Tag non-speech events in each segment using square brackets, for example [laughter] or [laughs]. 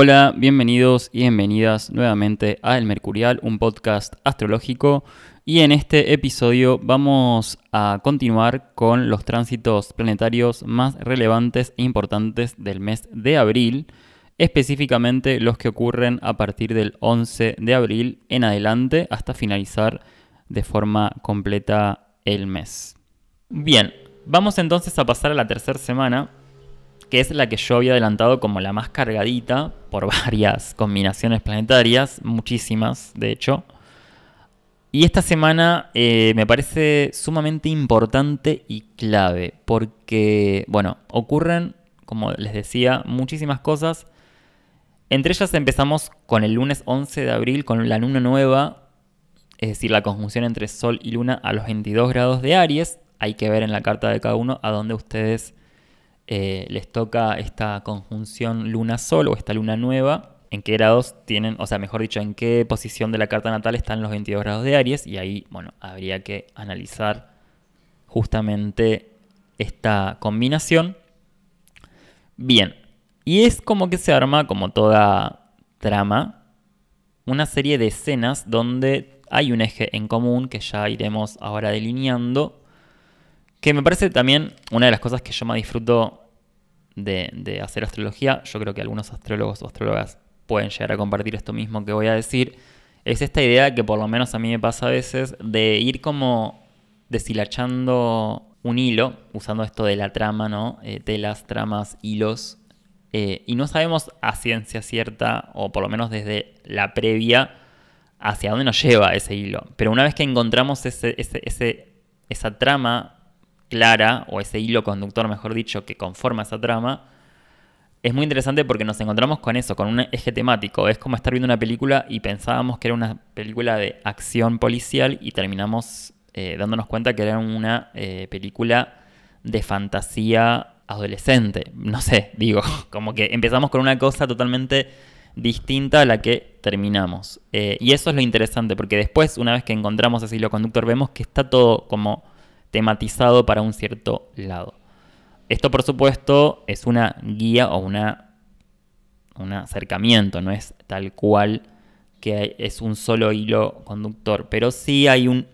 Hola, bienvenidos y bienvenidas nuevamente a El Mercurial, un podcast astrológico. Y en este episodio vamos a continuar con los tránsitos planetarios más relevantes e importantes del mes de abril, específicamente los que ocurren a partir del 11 de abril en adelante hasta finalizar de forma completa el mes. Bien, vamos entonces a pasar a la tercera semana que es la que yo había adelantado como la más cargadita por [laughs] varias combinaciones planetarias, muchísimas de hecho. Y esta semana eh, me parece sumamente importante y clave, porque, bueno, ocurren, como les decía, muchísimas cosas. Entre ellas empezamos con el lunes 11 de abril, con la luna nueva, es decir, la conjunción entre Sol y Luna a los 22 grados de Aries. Hay que ver en la carta de cada uno a dónde ustedes eh, les toca esta conjunción luna-sol o esta luna nueva, en qué grados tienen, o sea, mejor dicho, en qué posición de la carta natal están los 22 grados de Aries, y ahí, bueno, habría que analizar justamente esta combinación. Bien, y es como que se arma, como toda trama, una serie de escenas donde hay un eje en común que ya iremos ahora delineando que me parece también una de las cosas que yo más disfruto de, hacer astrología. Yo creo que algunos astrólogos o astrólogas pueden llegar a compartir esto mismo que voy a decir. Es esta idea que por lo menos a mí me pasa a veces de ir como deshilachando un hilo, usando esto de la trama, ¿no? Eh, telas, tramas, hilos. Eh, y no sabemos a ciencia cierta, o por lo menos desde la previa, hacia dónde nos lleva ese hilo. Pero una vez que encontramos ese, esa trama clara, o ese hilo conductor, mejor dicho, que conforma esa trama, es muy interesante porque nos encontramos con eso, con un eje temático. Es como estar viendo una película y pensábamos que era una película de acción policial y terminamos eh, dándonos cuenta que era una eh, película de fantasía adolescente. No sé, digo, [laughs] como que empezamos con una cosa totalmente distinta a la que terminamos. Eh, y eso es lo interesante, porque después, una vez que encontramos ese hilo conductor, vemos que está todo como tematizado para un cierto lado. Esto, por supuesto, es una guía o una, un acercamiento, no es tal cual que es un solo hilo conductor, pero sí hay un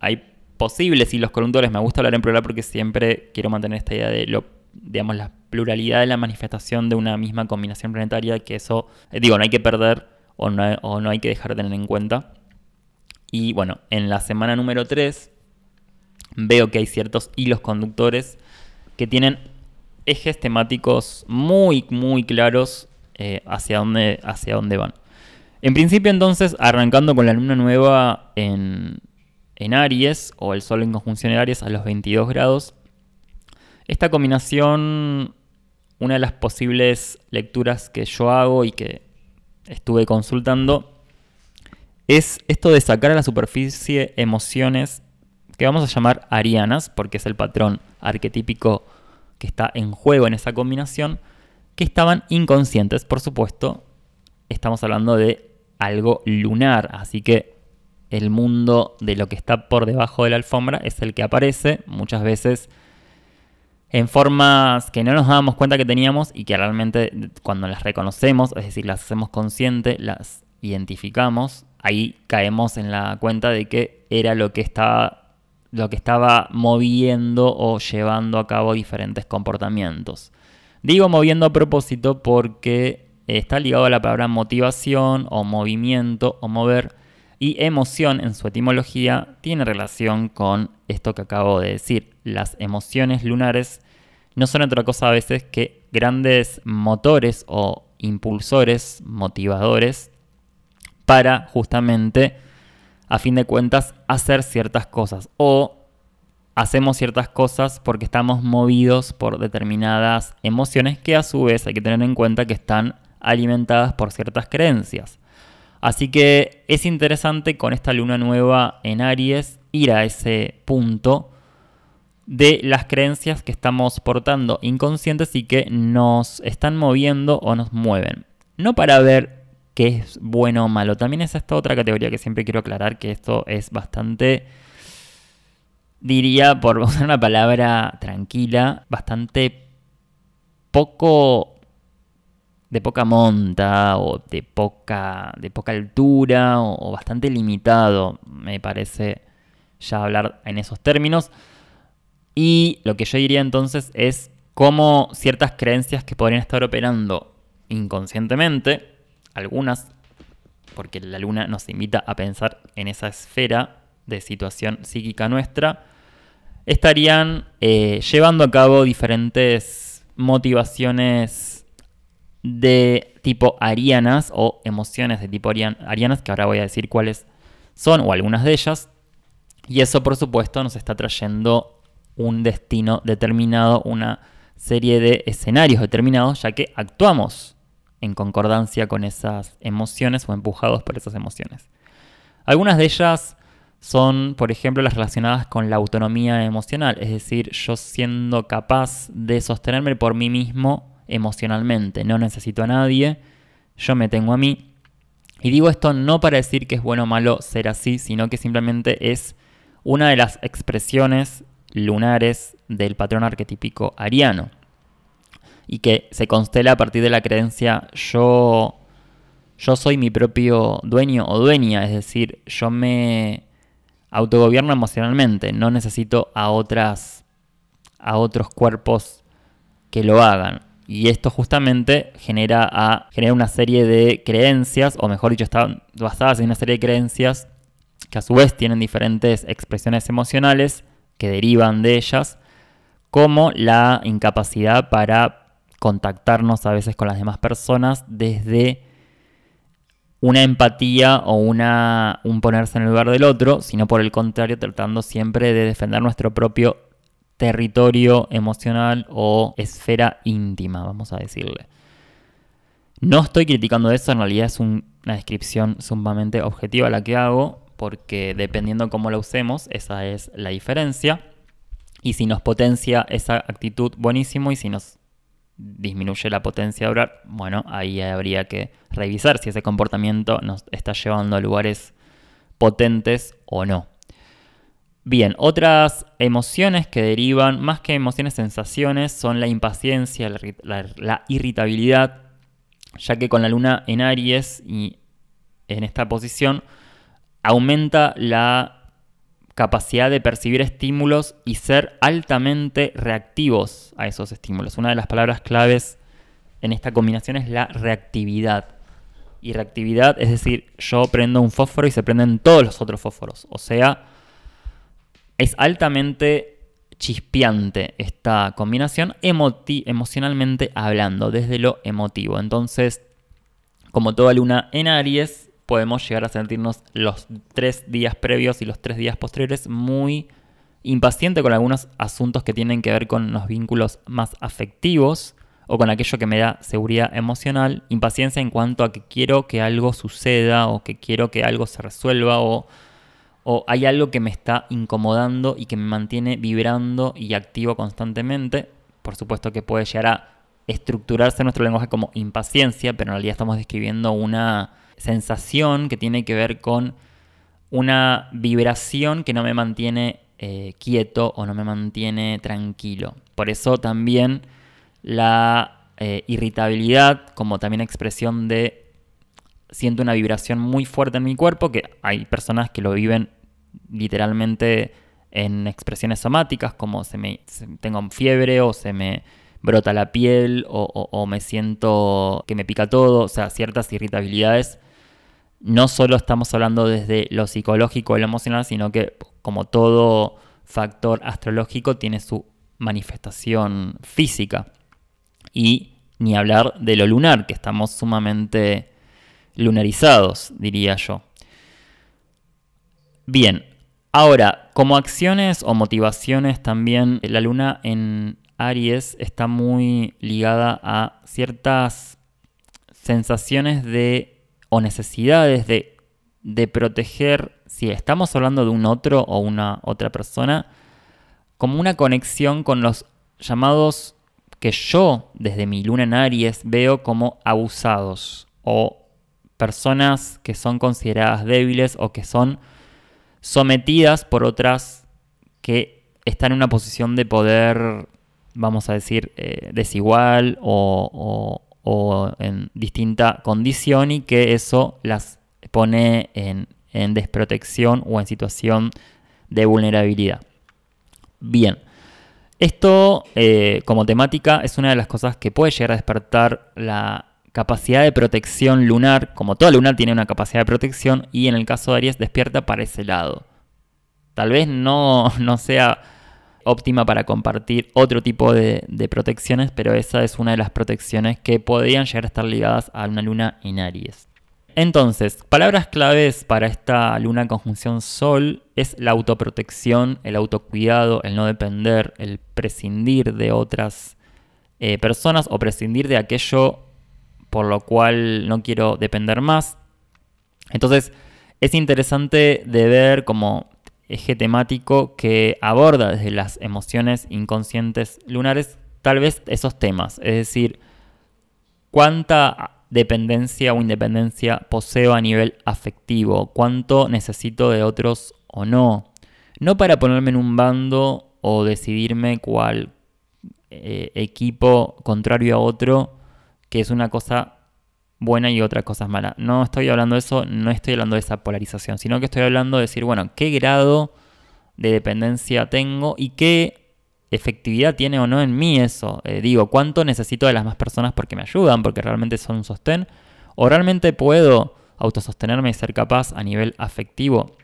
hay posibles hilos conductores. Me gusta hablar en plural porque siempre quiero mantener esta idea de lo, digamos, la pluralidad de la manifestación de una misma combinación planetaria, que eso, eh, digo, no hay que perder o no, o no hay que dejar de tener en cuenta. Y bueno, en la semana número 3 veo que hay ciertos hilos conductores que tienen ejes temáticos muy, muy claros eh, hacia, dónde, hacia dónde van. En principio entonces, arrancando con la luna nueva en, en Aries, o el Sol en conjunción en Aries a los 22 grados, esta combinación, una de las posibles lecturas que yo hago y que estuve consultando, es esto de sacar a la superficie emociones que vamos a llamar arianas, porque es el patrón arquetípico que está en juego en esa combinación, que estaban inconscientes, por supuesto, estamos hablando de algo lunar, así que el mundo de lo que está por debajo de la alfombra es el que aparece muchas veces en formas que no nos dábamos cuenta que teníamos y que realmente cuando las reconocemos, es decir, las hacemos conscientes, las identificamos, ahí caemos en la cuenta de que era lo que estaba lo que estaba moviendo o llevando a cabo diferentes comportamientos. Digo moviendo a propósito porque está ligado a la palabra motivación o movimiento o mover y emoción en su etimología tiene relación con esto que acabo de decir. Las emociones lunares no son otra cosa a veces que grandes motores o impulsores, motivadores para justamente a fin de cuentas, hacer ciertas cosas. O hacemos ciertas cosas porque estamos movidos por determinadas emociones que a su vez hay que tener en cuenta que están alimentadas por ciertas creencias. Así que es interesante con esta luna nueva en Aries ir a ese punto de las creencias que estamos portando inconscientes y que nos están moviendo o nos mueven. No para ver qué es bueno o malo. También es esta otra categoría que siempre quiero aclarar, que esto es bastante, diría, por [laughs] usar una palabra tranquila, bastante poco de poca monta o de poca, de poca altura o, bastante limitado, me parece ya hablar en esos términos. Y lo que yo diría entonces es cómo ciertas creencias que podrían estar operando inconscientemente, algunas, porque la luna nos invita a pensar en esa esfera de situación psíquica nuestra, estarían eh, llevando a cabo diferentes motivaciones de tipo arianas o emociones de tipo arianas, que ahora voy a decir cuáles son o algunas de ellas. Y eso por supuesto nos está trayendo un destino determinado, una serie de escenarios determinados, ya que actuamos en concordancia con esas emociones o empujados por esas emociones. Algunas de ellas son, por ejemplo, las relacionadas con la autonomía emocional, es decir, yo siendo capaz de sostenerme por mí mismo emocionalmente, no necesito a nadie, yo me tengo a mí. Y digo esto no para decir que es bueno o malo ser así, sino que simplemente es una de las expresiones lunares del patrón arquetípico ariano y que se constela a partir de la creencia yo yo soy mi propio dueño o dueña, es decir, yo me autogobierno emocionalmente, no necesito a otras a otros cuerpos que lo hagan. Y esto justamente genera, genera una serie de creencias, o mejor dicho, están basadas en una serie de creencias que a su vez tienen diferentes expresiones emocionales que derivan de ellas, como la incapacidad para contactarnos a veces con las demás personas desde una empatía o un ponerse en el lugar del otro, sino por el contrario tratando siempre de defender nuestro propio territorio emocional o esfera íntima, vamos a decirle. No estoy criticando eso, en realidad es una descripción sumamente objetiva la que hago, porque dependiendo cómo la usemos, esa es la diferencia. Y si nos potencia esa actitud, buenísimo, y si nos disminuye la potencia de orar, bueno, ahí habría que revisar si ese comportamiento nos está llevando a lugares potentes o no. Bien, otras emociones que derivan, más que emociones, sensaciones, son la impaciencia, la, irritabilidad, ya que con la luna en Aries y en esta posición aumenta la capacidad de percibir estímulos y ser altamente reactivos a esos estímulos. Una de las palabras claves en esta combinación es la reactividad. Y reactividad es decir, yo prendo un fósforo y se prenden todos los otros fósforos. O sea, es altamente chispeante esta combinación emocionalmente hablando, desde lo emotivo. Entonces, como toda luna en Aries, podemos llegar a sentirnos los tres días previos y los tres días posteriores muy impaciente con algunos asuntos que tienen que ver con los vínculos más afectivos o con aquello que me da seguridad emocional, impaciencia en cuanto a que quiero que algo suceda o que quiero que algo se resuelva o, o hay algo que me está incomodando y que me mantiene vibrando y activo constantemente. Por supuesto que puede llegar a estructurarse nuestro lenguaje como impaciencia, pero en realidad estamos describiendo una sensación que tiene que ver con una vibración que no me mantiene eh, quieto o no me mantiene tranquilo. Por eso también la eh, irritabilidad como también expresión de siento una vibración muy fuerte en mi cuerpo, que hay personas que lo viven literalmente en expresiones somáticas, como se me, tengo fiebre o se me brota la piel o, o, me siento que me pica todo, o sea, ciertas irritabilidades no solo estamos hablando desde lo psicológico o lo emocional, sino que como todo factor astrológico tiene su manifestación física. Y ni hablar de lo lunar, que estamos sumamente lunarizados, diría yo. Bien, ahora, como acciones o motivaciones también, la luna en Aries está muy ligada a ciertas sensaciones de o necesidades de, de proteger, si estamos hablando de un otro o una otra persona, como una conexión con los llamados que yo, desde mi luna en Aries, veo como abusados o personas que son consideradas débiles o que son sometidas por otras que están en una posición de poder, vamos a decir, eh, desigual o, o en distinta condición y que eso las pone en, desprotección o en situación de vulnerabilidad. Bien, esto eh, como temática es una de las cosas que puede llegar a despertar la capacidad de protección lunar, como toda lunar tiene una capacidad de protección, y en el caso de Aries despierta para ese lado. Tal vez no, no sea óptima para compartir otro tipo de, protecciones, pero esa es una de las protecciones que podrían llegar a estar ligadas a una luna en Aries. Entonces, palabras claves para esta luna conjunción Sol es la autoprotección, el autocuidado, el no depender, el prescindir de otras eh, personas o prescindir de aquello por lo cual no quiero depender más. Entonces, es interesante de ver como eje temático que aborda desde las emociones inconscientes lunares tal vez esos temas, es decir, cuánta dependencia o independencia poseo a nivel afectivo, cuánto necesito de otros o no, no para ponerme en un bando o decidirme cuál eh, equipo contrario a otro, que es una cosa buena y otra cosa mala. No estoy hablando de eso, no estoy hablando de esa polarización, sino que estoy hablando de decir, bueno, qué grado de dependencia tengo y qué efectividad tiene o no en mí eso. Eh, digo, cuánto necesito de las más personas porque me ayudan, porque realmente son un sostén, o realmente puedo autosostenerme y ser capaz a nivel afectivo.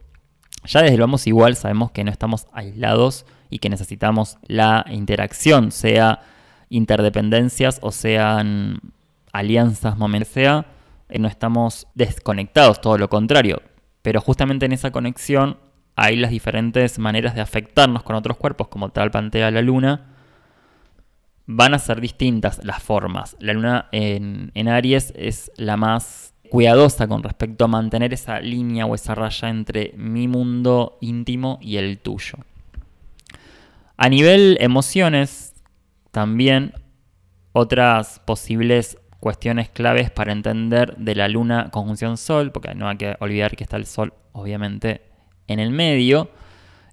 Ya desde el vamos igual sabemos que no estamos aislados y que necesitamos la interacción, sea interdependencias o sean alianzas momentáneas, sea, eh, no estamos desconectados, todo lo contrario. Pero justamente en esa conexión hay las diferentes maneras de afectarnos con otros cuerpos, como tal plantea la luna. Van a ser distintas las formas. La luna en Aries es la más cuidadosa con respecto a mantener esa línea o esa raya entre mi mundo íntimo y el tuyo. A nivel emociones, también otras posibles cuestiones claves para entender de la luna conjunción sol, porque no hay que olvidar que está el sol obviamente en el medio,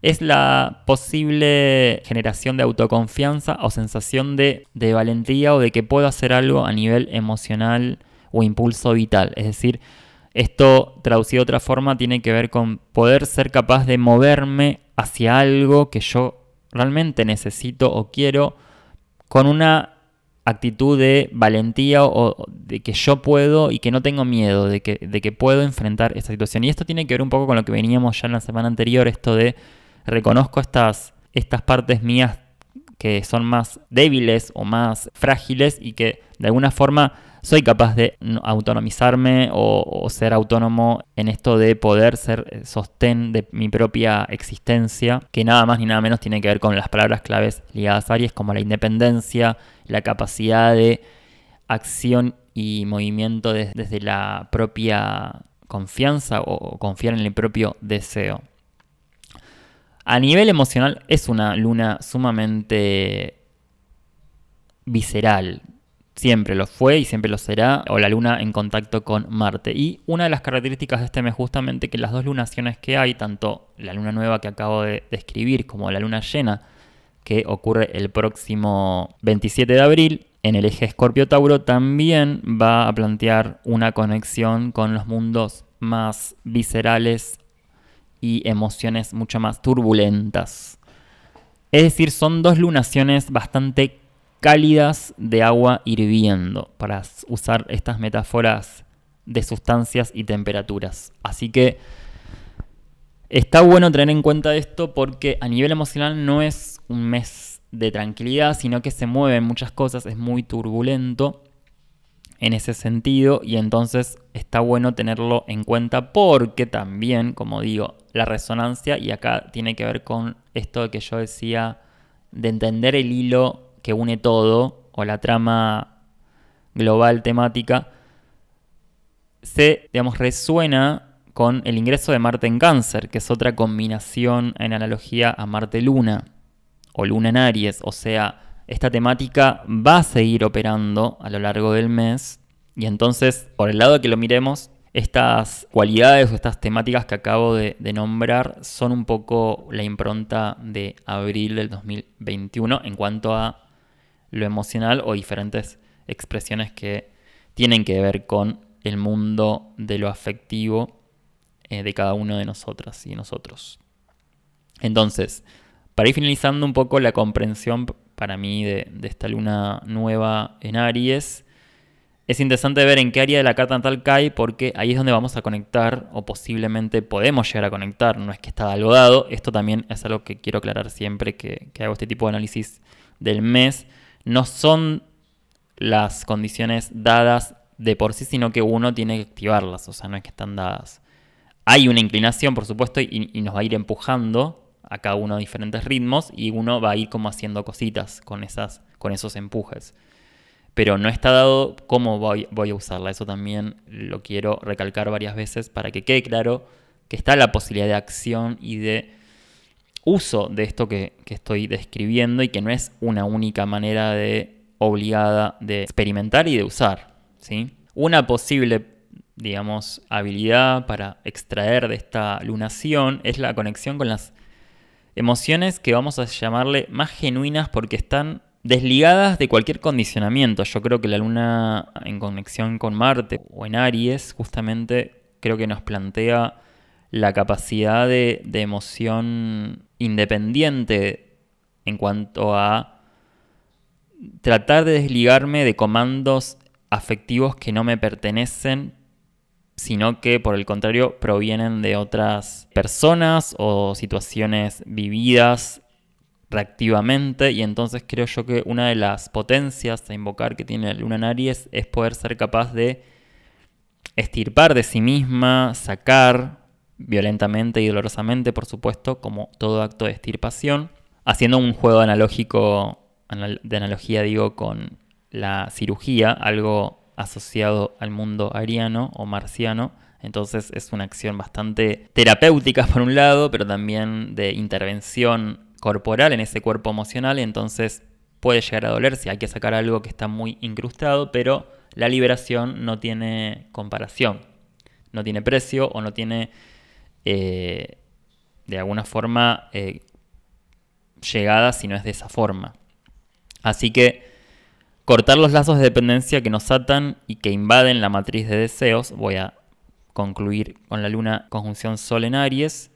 es la posible generación de autoconfianza o sensación de, de valentía o de que puedo hacer algo a nivel emocional o impulso vital. Es decir, esto traducido de otra forma tiene que ver con poder ser capaz de moverme hacia algo que yo realmente necesito o quiero con una actitud de valentía o, de que yo puedo y que no tengo miedo, de que, de que puedo enfrentar esta situación. Y esto tiene que ver un poco con lo que veníamos ya en la semana anterior, esto de reconozco estas, estas partes mías que son más débiles o más frágiles y que de alguna forma soy capaz de autonomizarme o, ser autónomo en esto de poder ser eh, sostén de mi propia existencia, que nada más ni nada menos tiene que ver con las palabras claves ligadas a Aries como la independencia, la capacidad de acción y movimiento desde la propia confianza o confiar en el propio deseo. A nivel emocional es una luna sumamente visceral, Siempre lo fue y siempre lo será, o la luna en contacto con Marte. Y una de las características de este mes justamente que las dos lunaciones que hay, tanto la luna nueva que acabo de describir como la luna llena, que ocurre el próximo 27 de abril, en el eje Escorpio-Tauro también va a plantear una conexión con los mundos más viscerales y emociones mucho más turbulentas. Es decir, son dos lunaciones bastante cálidas de agua hirviendo, para usar estas metáforas de sustancias y temperaturas. Así que está bueno tener en cuenta esto porque a nivel emocional no es un mes de tranquilidad, sino que se mueven muchas cosas, es muy turbulento en ese sentido y entonces está bueno tenerlo en cuenta porque también, como digo, la resonancia y acá tiene que ver con esto que yo decía de entender el hilo que une todo, o la trama global temática, se, digamos, resuena con el ingreso de Marte en Cáncer, que es otra combinación en analogía a Marte-Luna, o Luna en Aries, o sea, esta temática va a seguir operando a lo largo del mes, y entonces, por el lado que lo miremos, estas cualidades o estas temáticas que acabo de, nombrar son un poco la impronta de abril del 2021 en cuanto a lo emocional o diferentes expresiones que tienen que ver con el mundo de lo afectivo eh, de cada uno de nosotras y nosotros. Entonces, para ir finalizando un poco la comprensión para mí de, esta luna nueva en Aries, es interesante ver en qué área de la carta natal cae porque ahí es donde vamos a conectar o posiblemente podemos llegar a conectar, no es que está algo dado, esto también es algo que quiero aclarar siempre que, que hago este tipo de análisis del mes, no son las condiciones dadas de por sí, sino que uno tiene que activarlas, o sea, no es que están dadas. Hay una inclinación, por supuesto, y, nos va a ir empujando a cada uno a diferentes ritmos y uno va a ir como haciendo cositas con, esas, con esos empujes. Pero no está dado cómo voy, voy a usarla. Eso también lo quiero recalcar varias veces para que quede claro que está la posibilidad de acción y de uso de esto que, que estoy describiendo y que no es una única manera de obligada de experimentar y de usar. ¿sí? Una posible, digamos, habilidad para extraer de esta lunación es la conexión con las emociones que vamos a llamarle más genuinas porque están desligadas de cualquier condicionamiento. Yo creo que la luna en conexión con Marte o en Aries justamente creo que nos plantea la capacidad de, de emoción independiente en cuanto a tratar de desligarme de comandos afectivos que no me pertenecen, sino que por el contrario provienen de otras personas o situaciones vividas reactivamente. Y entonces creo yo que una de las potencias a invocar que tiene la luna en Aries es poder ser capaz de estirpar de sí misma, sacar violentamente y dolorosamente, por supuesto, como todo acto de estirpación, haciendo un juego analógico, de analogía digo, con la cirugía, algo asociado al mundo ariano o marciano. Entonces es una acción bastante terapéutica por un lado, pero también de intervención corporal en ese cuerpo emocional. Entonces puede llegar a doler si hay que sacar algo que está muy incrustado, pero la liberación no tiene comparación, no tiene precio o no tiene eh, de alguna forma eh, llegada si no es de esa forma. Así que cortar los lazos de dependencia que nos atan y que invaden la matriz de deseos, voy a concluir con la luna conjunción Sol en Aries,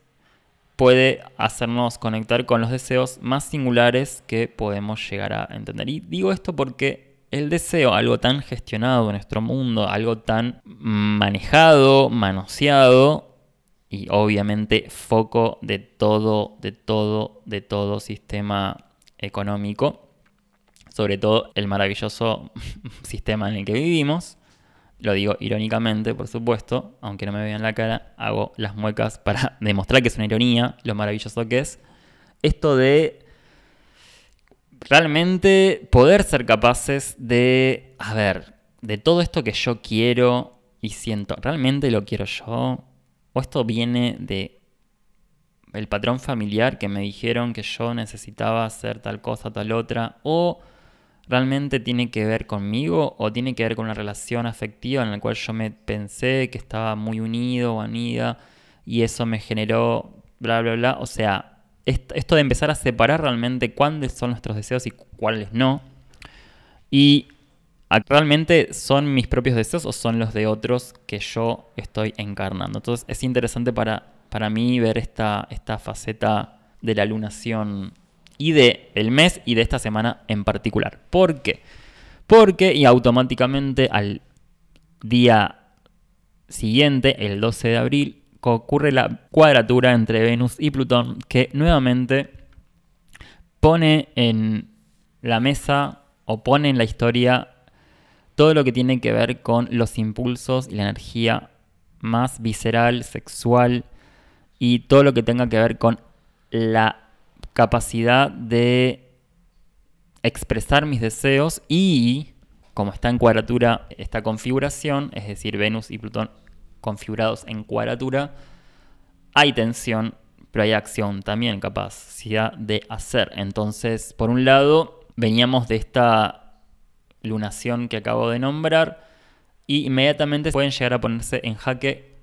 puede hacernos conectar con los deseos más singulares que podemos llegar a entender. Y digo esto porque el deseo, algo tan gestionado en nuestro mundo, algo tan manejado, manoseado y obviamente foco de todo, de todo, de todo sistema económico, sobre todo el maravilloso [laughs] sistema en el que vivimos. Lo digo irónicamente, por supuesto, aunque no me vean la cara, hago las muecas para [laughs] demostrar que es una ironía, lo maravilloso que es. Esto de realmente poder ser capaces de, a ver, de todo esto que yo quiero y siento, ¿realmente lo quiero yo? ¿O esto viene de el patrón familiar que me dijeron que yo necesitaba hacer tal cosa, tal otra? ¿O realmente tiene que ver conmigo o tiene que ver con una relación afectiva en la cual yo me pensé que estaba muy unido o unida y eso me generó bla, bla, bla. O sea, esto de empezar a separar realmente cuáles son nuestros deseos y cuáles no. Y realmente son mis propios deseos o son los de otros que yo estoy encarnando. Entonces es interesante para, para mí ver esta, esta faceta de la lunación y de el mes y de esta semana en particular. ¿Por qué? Porque y automáticamente al día siguiente, el 12 de abril, ocurre la cuadratura entre Venus y Plutón que nuevamente pone en la mesa o pone en la historia todo lo que tiene que ver con los impulsos y la energía más visceral, sexual y todo lo que tenga que ver con la capacidad de expresar mis deseos y, como está en cuadratura esta configuración, es decir, Venus y Plutón configurados en cuadratura, hay tensión, pero hay acción también, capacidad de hacer. Entonces, por un lado, veníamos de esta lunación que acabo de nombrar y inmediatamente pueden llegar a ponerse en jaque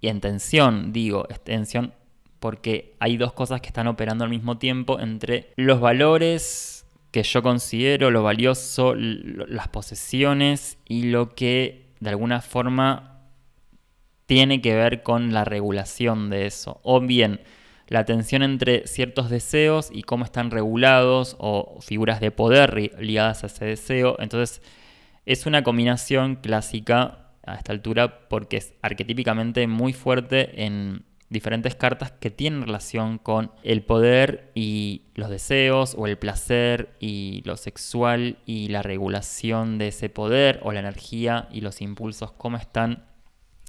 y en tensión, digo, tensión porque hay dos cosas que están operando al mismo tiempo entre los valores que yo considero, lo valioso, las posesiones y lo que de alguna forma tiene que ver con la regulación de eso. O bien la tensión entre ciertos deseos y cómo están regulados o figuras de poder ligadas a ese deseo. Entonces es una combinación clásica a esta altura porque es arquetípicamente muy fuerte en diferentes cartas que tienen relación con el poder y los deseos o el placer y lo sexual y la regulación de ese poder o la energía y los impulsos, cómo están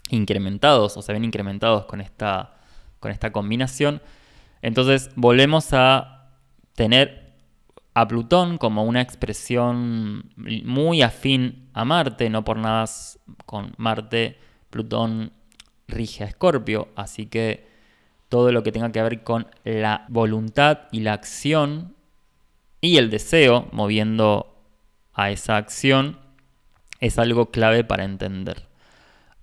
incrementados o se ven incrementados con esta, con esta combinación. Entonces volvemos a tener a Plutón como una expresión muy afín a Marte, no por nada con Marte, Plutón rige a Escorpio, así que todo lo que tenga que ver con la voluntad y la acción y el deseo moviendo a esa acción es algo clave para entender.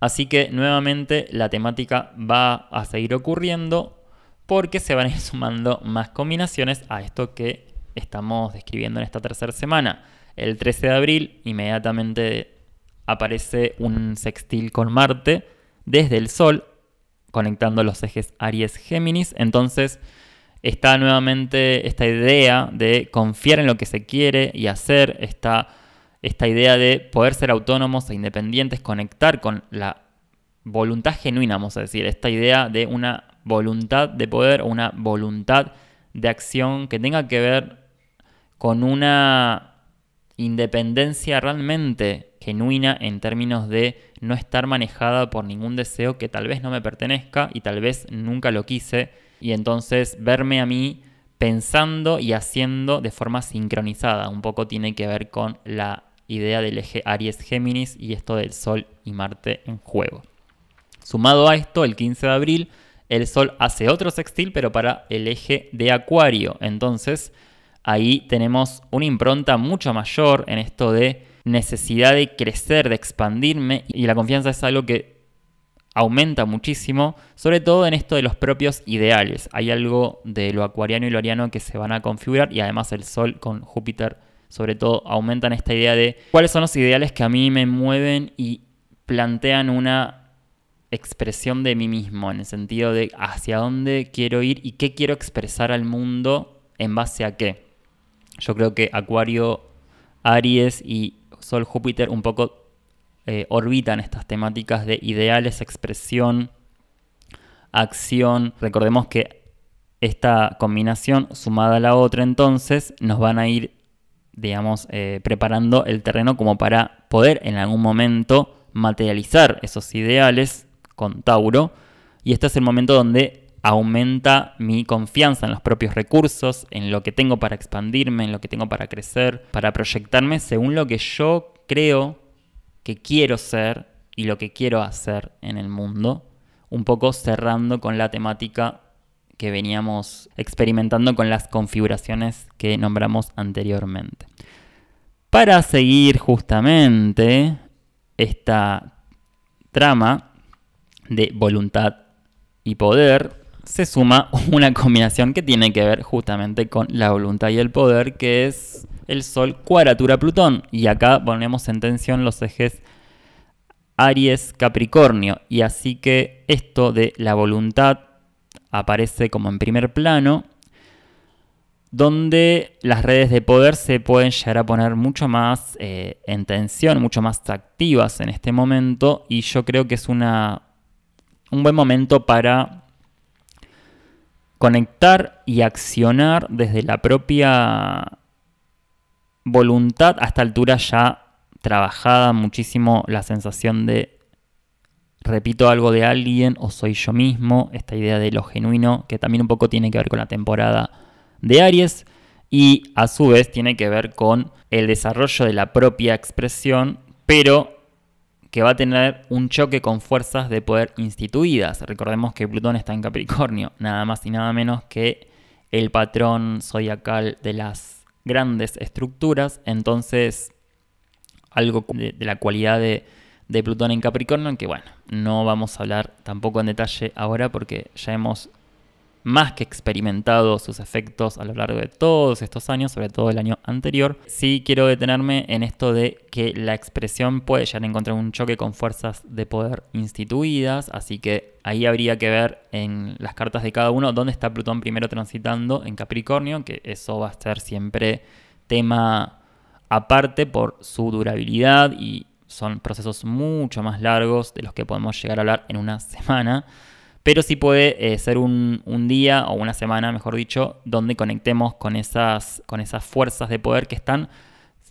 Así que nuevamente la temática va a seguir ocurriendo porque se van a ir [laughs] sumando más combinaciones a esto que estamos describiendo en esta tercera semana. El 13 de abril inmediatamente aparece un sextil con Marte desde el Sol, conectando los ejes Aries-Géminis. Entonces está nuevamente esta idea de confiar en lo que se quiere y hacer, esta, esta idea de poder ser autónomos e independientes, conectar con la voluntad genuina, vamos a decir, esta idea de una voluntad de poder una voluntad de acción que tenga que ver con una independencia realmente genuina en términos de no estar manejada por ningún deseo que tal vez no me pertenezca y tal vez nunca lo quise y entonces verme a mí pensando y haciendo de forma sincronizada. Un poco tiene que ver con la idea del eje Aries-Géminis y esto del Sol y Marte en juego. Sumado a esto, el 15 de abril, el Sol hace otro sextil, pero para el eje de Acuario. Entonces, ahí tenemos una impronta mucho mayor en esto de necesidad de crecer, de expandirme, y la confianza es algo que aumenta muchísimo, sobre todo en esto de los propios ideales. Hay algo de lo acuariano y lo ariano que se van a configurar y además el Sol con Júpiter sobre todo aumentan esta idea de cuáles son los ideales que a mí me mueven y plantean una expresión de mí mismo, en el sentido de hacia dónde quiero ir y qué quiero expresar al mundo en base a qué. Yo creo que Acuario, Aries y Sol, Júpiter un poco eh, orbitan estas temáticas de ideales, expresión, acción. Recordemos que esta combinación sumada a la otra entonces nos van a ir, digamos, eh, preparando el terreno como para poder en algún momento materializar esos ideales con Tauro. Y este es el momento donde aumenta mi confianza en los propios recursos, en lo que tengo para expandirme, en lo que tengo para crecer, para proyectarme según lo que yo creo que quiero ser y lo que quiero hacer en el mundo, un poco cerrando con la temática que veníamos experimentando con las configuraciones que nombramos anteriormente. Para seguir justamente esta trama de voluntad y poder, se suma [laughs] una combinación que tiene que ver justamente con la voluntad y el poder, que es el Sol cuadratura Plutón. Y acá ponemos en tensión los ejes Aries Capricornio. Y así que esto de la voluntad aparece como en primer plano, donde las redes de poder se pueden llegar a poner mucho más eh, en tensión, mucho más activas en este momento. Y yo creo que es una, un buen momento para conectar y accionar desde la propia voluntad a esta altura ya trabajada muchísimo la sensación de repito algo de alguien o soy yo mismo, esta idea de lo genuino que también un poco tiene que ver con la temporada de Aries y a su vez tiene que ver con el desarrollo de la propia expresión, pero que va a tener un choque con fuerzas de poder instituidas. Recordemos que Plutón está en Capricornio, nada más y nada menos que el patrón zodiacal de las grandes estructuras. Entonces, algo de, la cualidad de, de, Plutón en Capricornio, que bueno, no vamos a hablar tampoco en detalle ahora porque ya hemos más que experimentado sus efectos a lo largo de todos estos años, sobre todo el año anterior. Sí quiero detenerme en esto de que la expresión puede llegar a encontrar un choque con fuerzas de poder instituidas, así que ahí habría que ver en las cartas de cada uno dónde está Plutón primero transitando en Capricornio, que eso va a ser siempre tema aparte por su durabilidad y son procesos mucho más largos de los que podemos llegar a hablar en una semana. Pero sí puede eh, ser un, día o una semana, mejor dicho, donde conectemos con esas, con esas fuerzas de poder que están,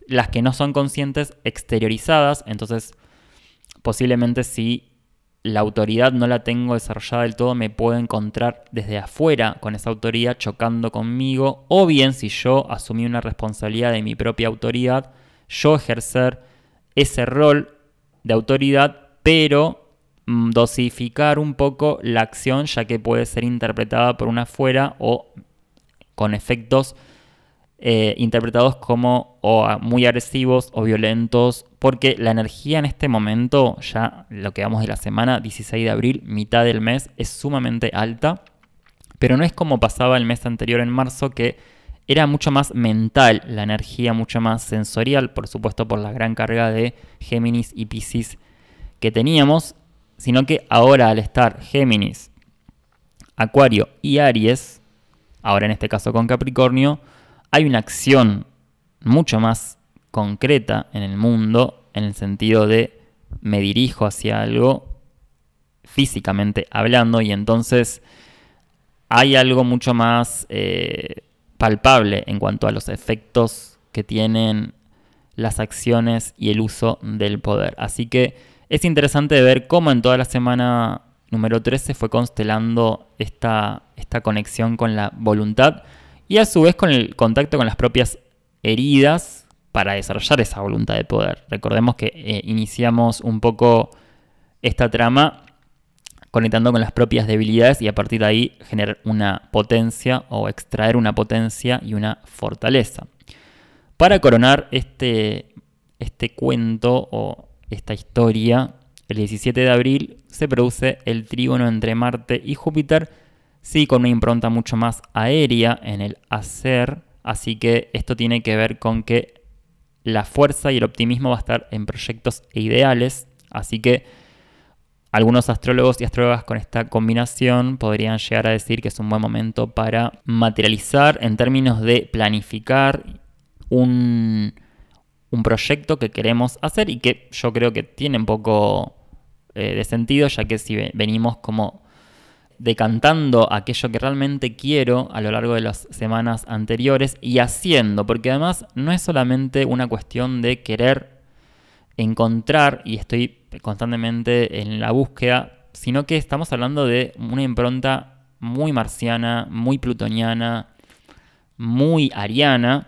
las que no son conscientes, exteriorizadas. Entonces, posiblemente si la autoridad no la tengo desarrollada del todo, me puedo encontrar desde afuera con esa autoridad chocando conmigo. O bien si yo asumí una responsabilidad de mi propia autoridad, yo ejercer ese rol de autoridad, pero mm, dosificar un poco la acción, ya que puede ser interpretada por una afuera o con efectos eh, interpretados como muy agresivos o violentos, porque la energía en este momento, ya lo que vamos de la semana 16 de abril, mitad del mes, es sumamente alta, pero no es como pasaba el mes anterior en marzo, que era mucho más mental la energía, mucho más sensorial, por supuesto por la gran carga de Géminis y Pisces que teníamos, sino que ahora al estar Géminis, Acuario y Aries, ahora en este caso con Capricornio, hay una acción mucho más concreta en el mundo, en el sentido de me dirijo hacia algo físicamente hablando y entonces hay algo mucho más eh, palpable en cuanto a los efectos que tienen las acciones y el uso del poder. Así que es interesante ver cómo en toda la semana número 13 fue constelando esta, esta conexión con la voluntad y a su vez con el contacto con las propias heridas para desarrollar esa voluntad de poder. Recordemos que eh, iniciamos un poco esta trama conectando con las propias debilidades y a partir de ahí generar una potencia o extraer una potencia y una fortaleza. Para coronar este, este cuento o esta historia, el 17 de abril se produce el trígono entre Marte y Júpiter, sí con una impronta mucho más aérea en el hacer, así que esto tiene que ver con que la fuerza y el optimismo va a estar en proyectos e ideales, así que algunos astrólogos y astrólogas con esta combinación podrían llegar a decir que es un buen momento para materializar en términos de planificar un, proyecto que queremos hacer y que yo creo que tiene un poco eh, de sentido, ya que si venimos como decantando aquello que realmente quiero a lo largo de las semanas anteriores y haciendo, porque además no es solamente una cuestión de querer encontrar, y estoy constantemente en la búsqueda, sino que estamos hablando de una impronta muy marciana, muy plutoniana, muy ariana,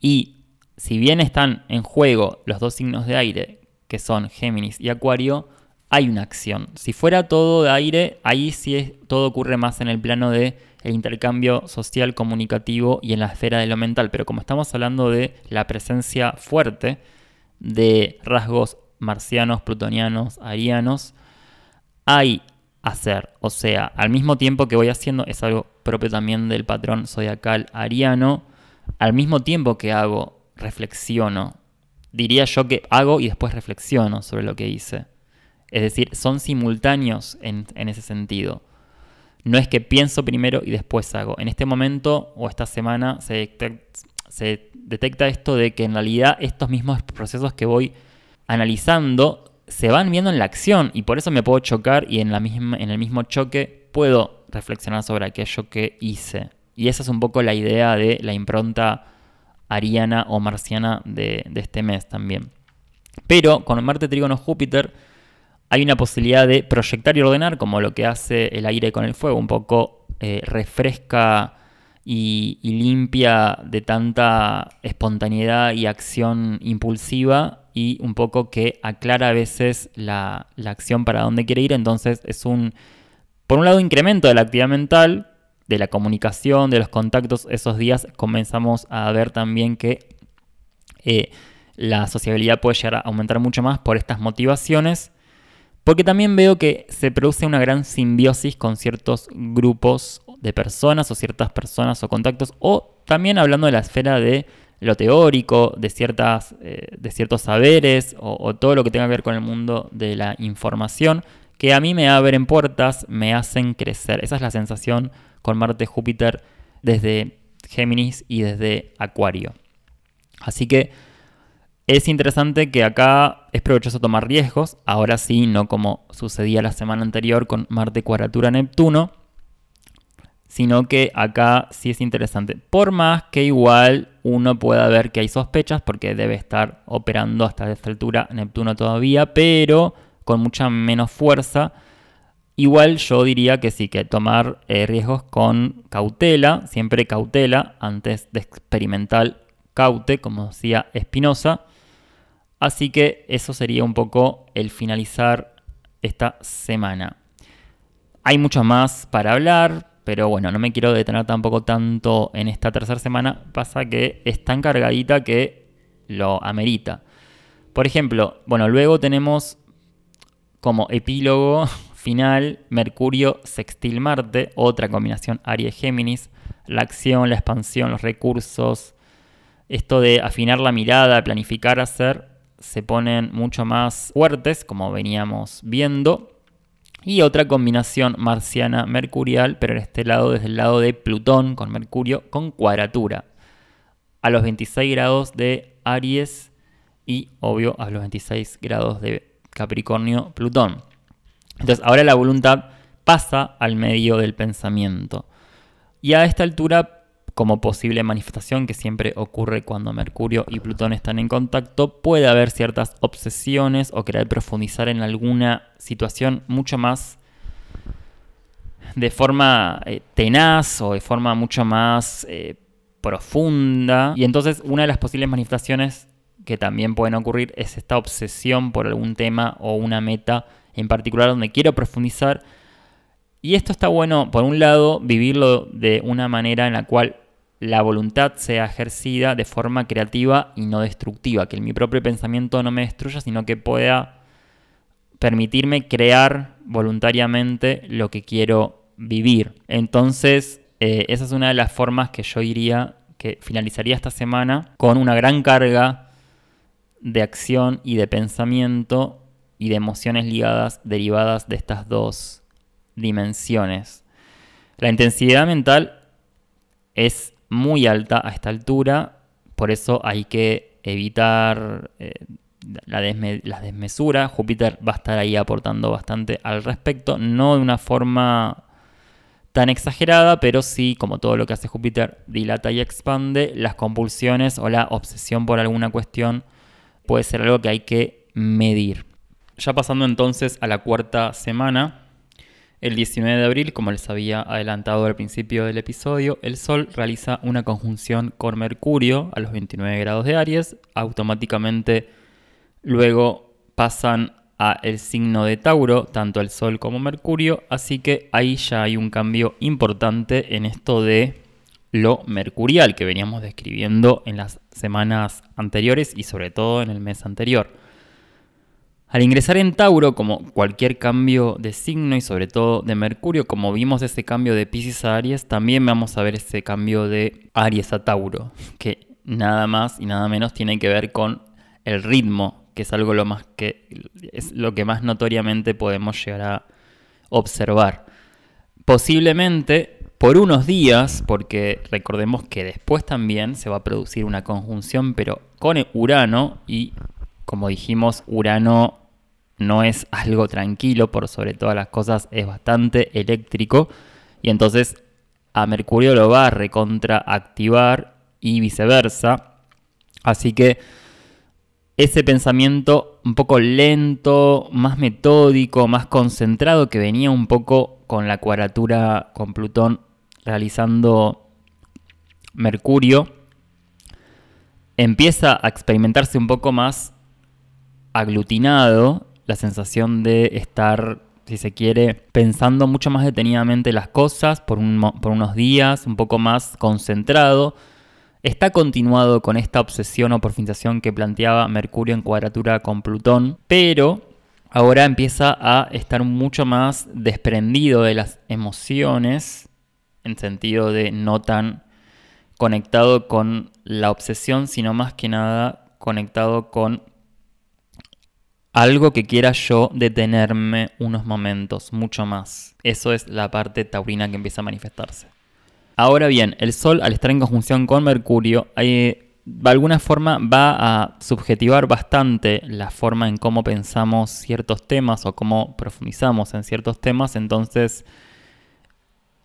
y si bien están en juego los dos signos de aire, que son Géminis y Acuario, hay una acción. Si fuera todo de aire, ahí sí es, todo ocurre más en el plano de el intercambio social, comunicativo y en la esfera de lo mental. Pero como estamos hablando de la presencia fuerte de rasgos marcianos, plutonianos, arianos, hay hacer. O sea, al mismo tiempo que voy haciendo, es algo propio también del patrón zodiacal ariano, al mismo tiempo que hago, reflexiono. Diría yo que hago y después reflexiono sobre lo que hice. Es decir, son simultáneos en, ese sentido. No es que pienso primero y después hago. En este momento o esta semana se se detecta esto de que en realidad estos mismos procesos que voy analizando se van viendo en la acción y por eso me puedo chocar y en, la misma, en el mismo choque puedo reflexionar sobre aquello que hice. Y esa es un poco la idea de la impronta ariana o marciana de, este mes también. Pero con Marte Trígono Júpiter hay una posibilidad de proyectar y ordenar, como lo que hace el aire con el fuego, un poco eh, refresca y, limpia de tanta espontaneidad y acción impulsiva y un poco que aclara a veces la, acción para dónde quiere ir. Entonces es un, por un lado, incremento de la actividad mental, de la comunicación, de los contactos. Esos días comenzamos a ver también que eh, la sociabilidad puede llegar a aumentar mucho más por estas motivaciones. Porque también veo que se produce una gran simbiosis con ciertos grupos de personas o ciertas personas o contactos, o también hablando de la esfera de lo teórico, de, ciertas, eh, de ciertos saberes o, todo lo que tenga que ver con el mundo de la información, que a mí me abren puertas, me hacen crecer. Esa es la sensación con Marte-Júpiter desde Géminis y desde Acuario. Así que es interesante que acá es provechoso tomar riesgos, ahora sí, no como sucedía la semana anterior con Marte cuadratura Neptuno, sino que acá sí es interesante. Por más que igual uno pueda ver que hay sospechas, porque debe estar operando hasta esta altura Neptuno todavía, pero con mucha menos fuerza. Igual yo diría que sí, que tomar eh, riesgos con cautela, siempre cautela, antes de experimentar caute, como decía Espinosa. Así que eso sería un poco el finalizar esta semana. Hay mucho más para hablar, pero bueno, no me quiero detener tampoco tanto en esta tercera semana. Pasa que es tan cargadita que lo amerita. Por ejemplo, bueno, luego tenemos como epílogo [laughs] final Mercurio sextil Marte, otra combinación Aries-Géminis, la acción, la expansión, los recursos, esto de afinar la mirada, planificar, hacer, se ponen mucho más fuertes, como veníamos viendo. Y otra combinación marciana-mercurial, pero en este lado desde el lado de Plutón con Mercurio con cuadratura. A los 26 grados de Aries y obvio a los 26 grados de Capricornio Plutón. Entonces ahora la voluntad pasa al medio del pensamiento. Y a esta altura como posible manifestación que siempre ocurre cuando Mercurio y Plutón están en contacto, puede haber ciertas obsesiones o querer profundizar en alguna situación mucho más de forma eh, tenaz o de forma mucho más eh, profunda. Y entonces una de las posibles manifestaciones que también pueden ocurrir es esta obsesión por algún tema o una meta en particular donde quiero profundizar y esto está bueno, por un lado, vivirlo de una manera en la cual la voluntad sea ejercida de forma creativa y no destructiva, que mi propio pensamiento no me destruya, sino que pueda permitirme crear voluntariamente lo que quiero vivir. Entonces, eh, esa es una de las formas que yo diría que finalizaría esta semana con una gran carga de acción y de pensamiento y de emociones ligadas, derivadas de estas dos dimensiones. La intensidad mental es muy alta a esta altura, por eso hay que evitar eh, la, desmesura. Júpiter va a estar ahí aportando bastante al respecto, no de una forma tan exagerada, pero sí, como todo lo que hace Júpiter, dilata y expande, las compulsiones o la obsesión por alguna cuestión puede ser algo que hay que medir. Ya pasando entonces a la cuarta semana, el 19 de abril, como les había adelantado al principio del episodio, el Sol realiza una conjunción con Mercurio a los 29 grados de Aries. Automáticamente luego pasan a el signo de Tauro, tanto el Sol como Mercurio, así que ahí ya hay un cambio importante en esto de lo mercurial que veníamos describiendo en las semanas anteriores y sobre todo en el mes anterior. Al ingresar en Tauro, como cualquier cambio de signo y sobre todo de Mercurio, como vimos ese cambio de Pisces a Aries, también vamos a ver ese cambio de Aries a Tauro, que nada más y nada menos tiene que ver con el ritmo, que es algo lo más que es lo que más notoriamente podemos llegar a observar. Posiblemente por unos días, porque recordemos que después también se va a producir una conjunción, pero con Urano y como dijimos, Urano no es algo tranquilo, por sobre todas las cosas es bastante eléctrico y entonces a Mercurio lo va a recontraactivar y viceversa. Así que ese pensamiento un poco lento, más metódico, más concentrado que venía un poco con la cuadratura con Plutón realizando Mercurio, empieza a experimentarse un poco más aglutinado la sensación de estar, si se quiere, pensando mucho más detenidamente las cosas por, por unos días, un poco más concentrado. Está continuado con esta obsesión o profundización que planteaba Mercurio en cuadratura con Plutón, pero ahora empieza a estar mucho más desprendido de las emociones en sentido de no tan conectado con la obsesión, sino más que nada conectado con algo que quiera yo detenerme unos momentos, mucho más. Eso es la parte taurina que empieza a manifestarse. Ahora bien, el Sol al estar en conjunción con Mercurio, de alguna forma va a subjetivar bastante la forma en cómo pensamos ciertos temas o cómo profundizamos en ciertos temas, entonces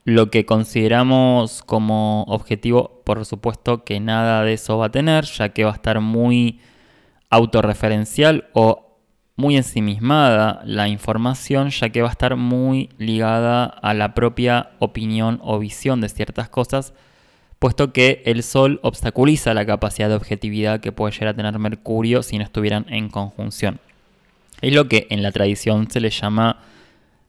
lo que consideramos como objetivo, por supuesto que nada de eso va a tener, ya que va a estar muy autorreferencial o muy ensimismada la información, ya que va a estar muy ligada a la propia opinión o visión de ciertas cosas, puesto que el Sol obstaculiza la capacidad de objetividad que puede llegar a tener Mercurio si no estuvieran en conjunción. Es lo que en la tradición se le llama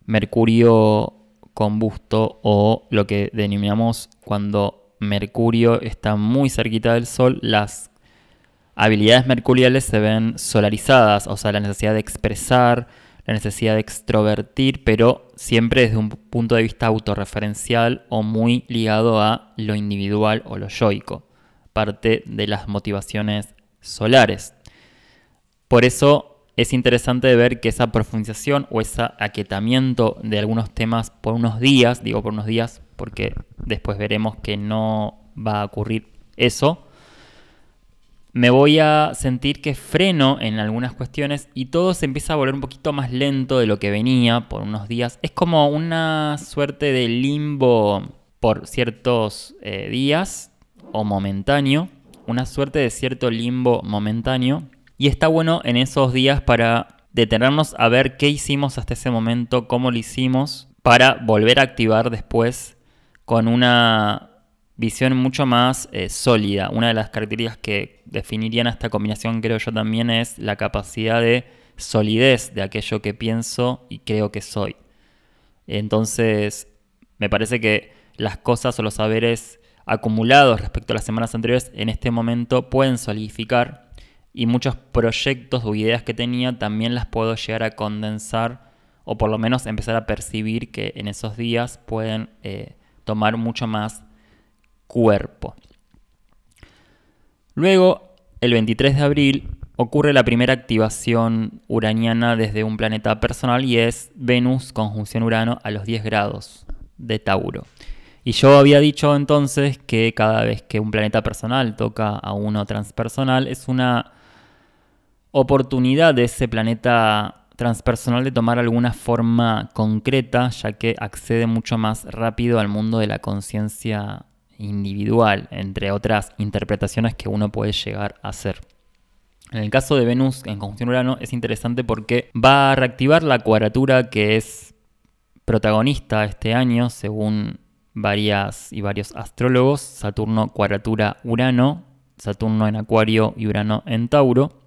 Mercurio combusto o lo que denominamos cuando Mercurio está muy cerquita del Sol, las habilidades mercuriales se ven solarizadas, o sea, la necesidad de expresar, la necesidad de extrovertir, pero siempre desde un punto de vista autorreferencial o muy ligado a lo individual o lo yoico, parte de las motivaciones solares. Por eso es interesante ver que esa profundización o ese aquietamiento de algunos temas por unos días, digo por unos días porque después veremos que no va a ocurrir eso, me voy a sentir que freno en algunas cuestiones y todo se empieza a volver un poquito más lento de lo que venía por unos días. Es como una suerte de limbo por ciertos eh, días o momentáneo, una suerte de cierto limbo momentáneo. Y está bueno en esos días para detenernos a ver qué hicimos hasta ese momento, cómo lo hicimos, para volver a activar después con una visión mucho más eh, sólida. Una de las características que definirían esta combinación, creo yo también, es la capacidad de solidez de aquello que pienso y creo que soy. Entonces, me parece que las cosas o los saberes acumulados respecto a las semanas anteriores en este momento pueden solidificar y muchos proyectos o ideas que tenía también las puedo llegar a condensar o por lo menos empezar a percibir que en esos días pueden eh, tomar mucho más cuerpo. Luego, el 23 de abril, ocurre la primera activación uraniana desde un planeta personal y es Venus conjunción Urano a los 10 grados de Tauro. Y yo había dicho entonces que cada vez que un planeta personal toca a uno transpersonal es una oportunidad de ese planeta transpersonal de tomar alguna forma concreta, ya que accede mucho más rápido al mundo de la conciencia individual, entre otras interpretaciones que uno puede llegar a hacer. En el caso de Venus en conjunción Urano es interesante porque va a reactivar la cuadratura que es protagonista este año, según varias y varios astrólogos, Saturno cuadratura Urano, Saturno en Acuario y Urano en Tauro.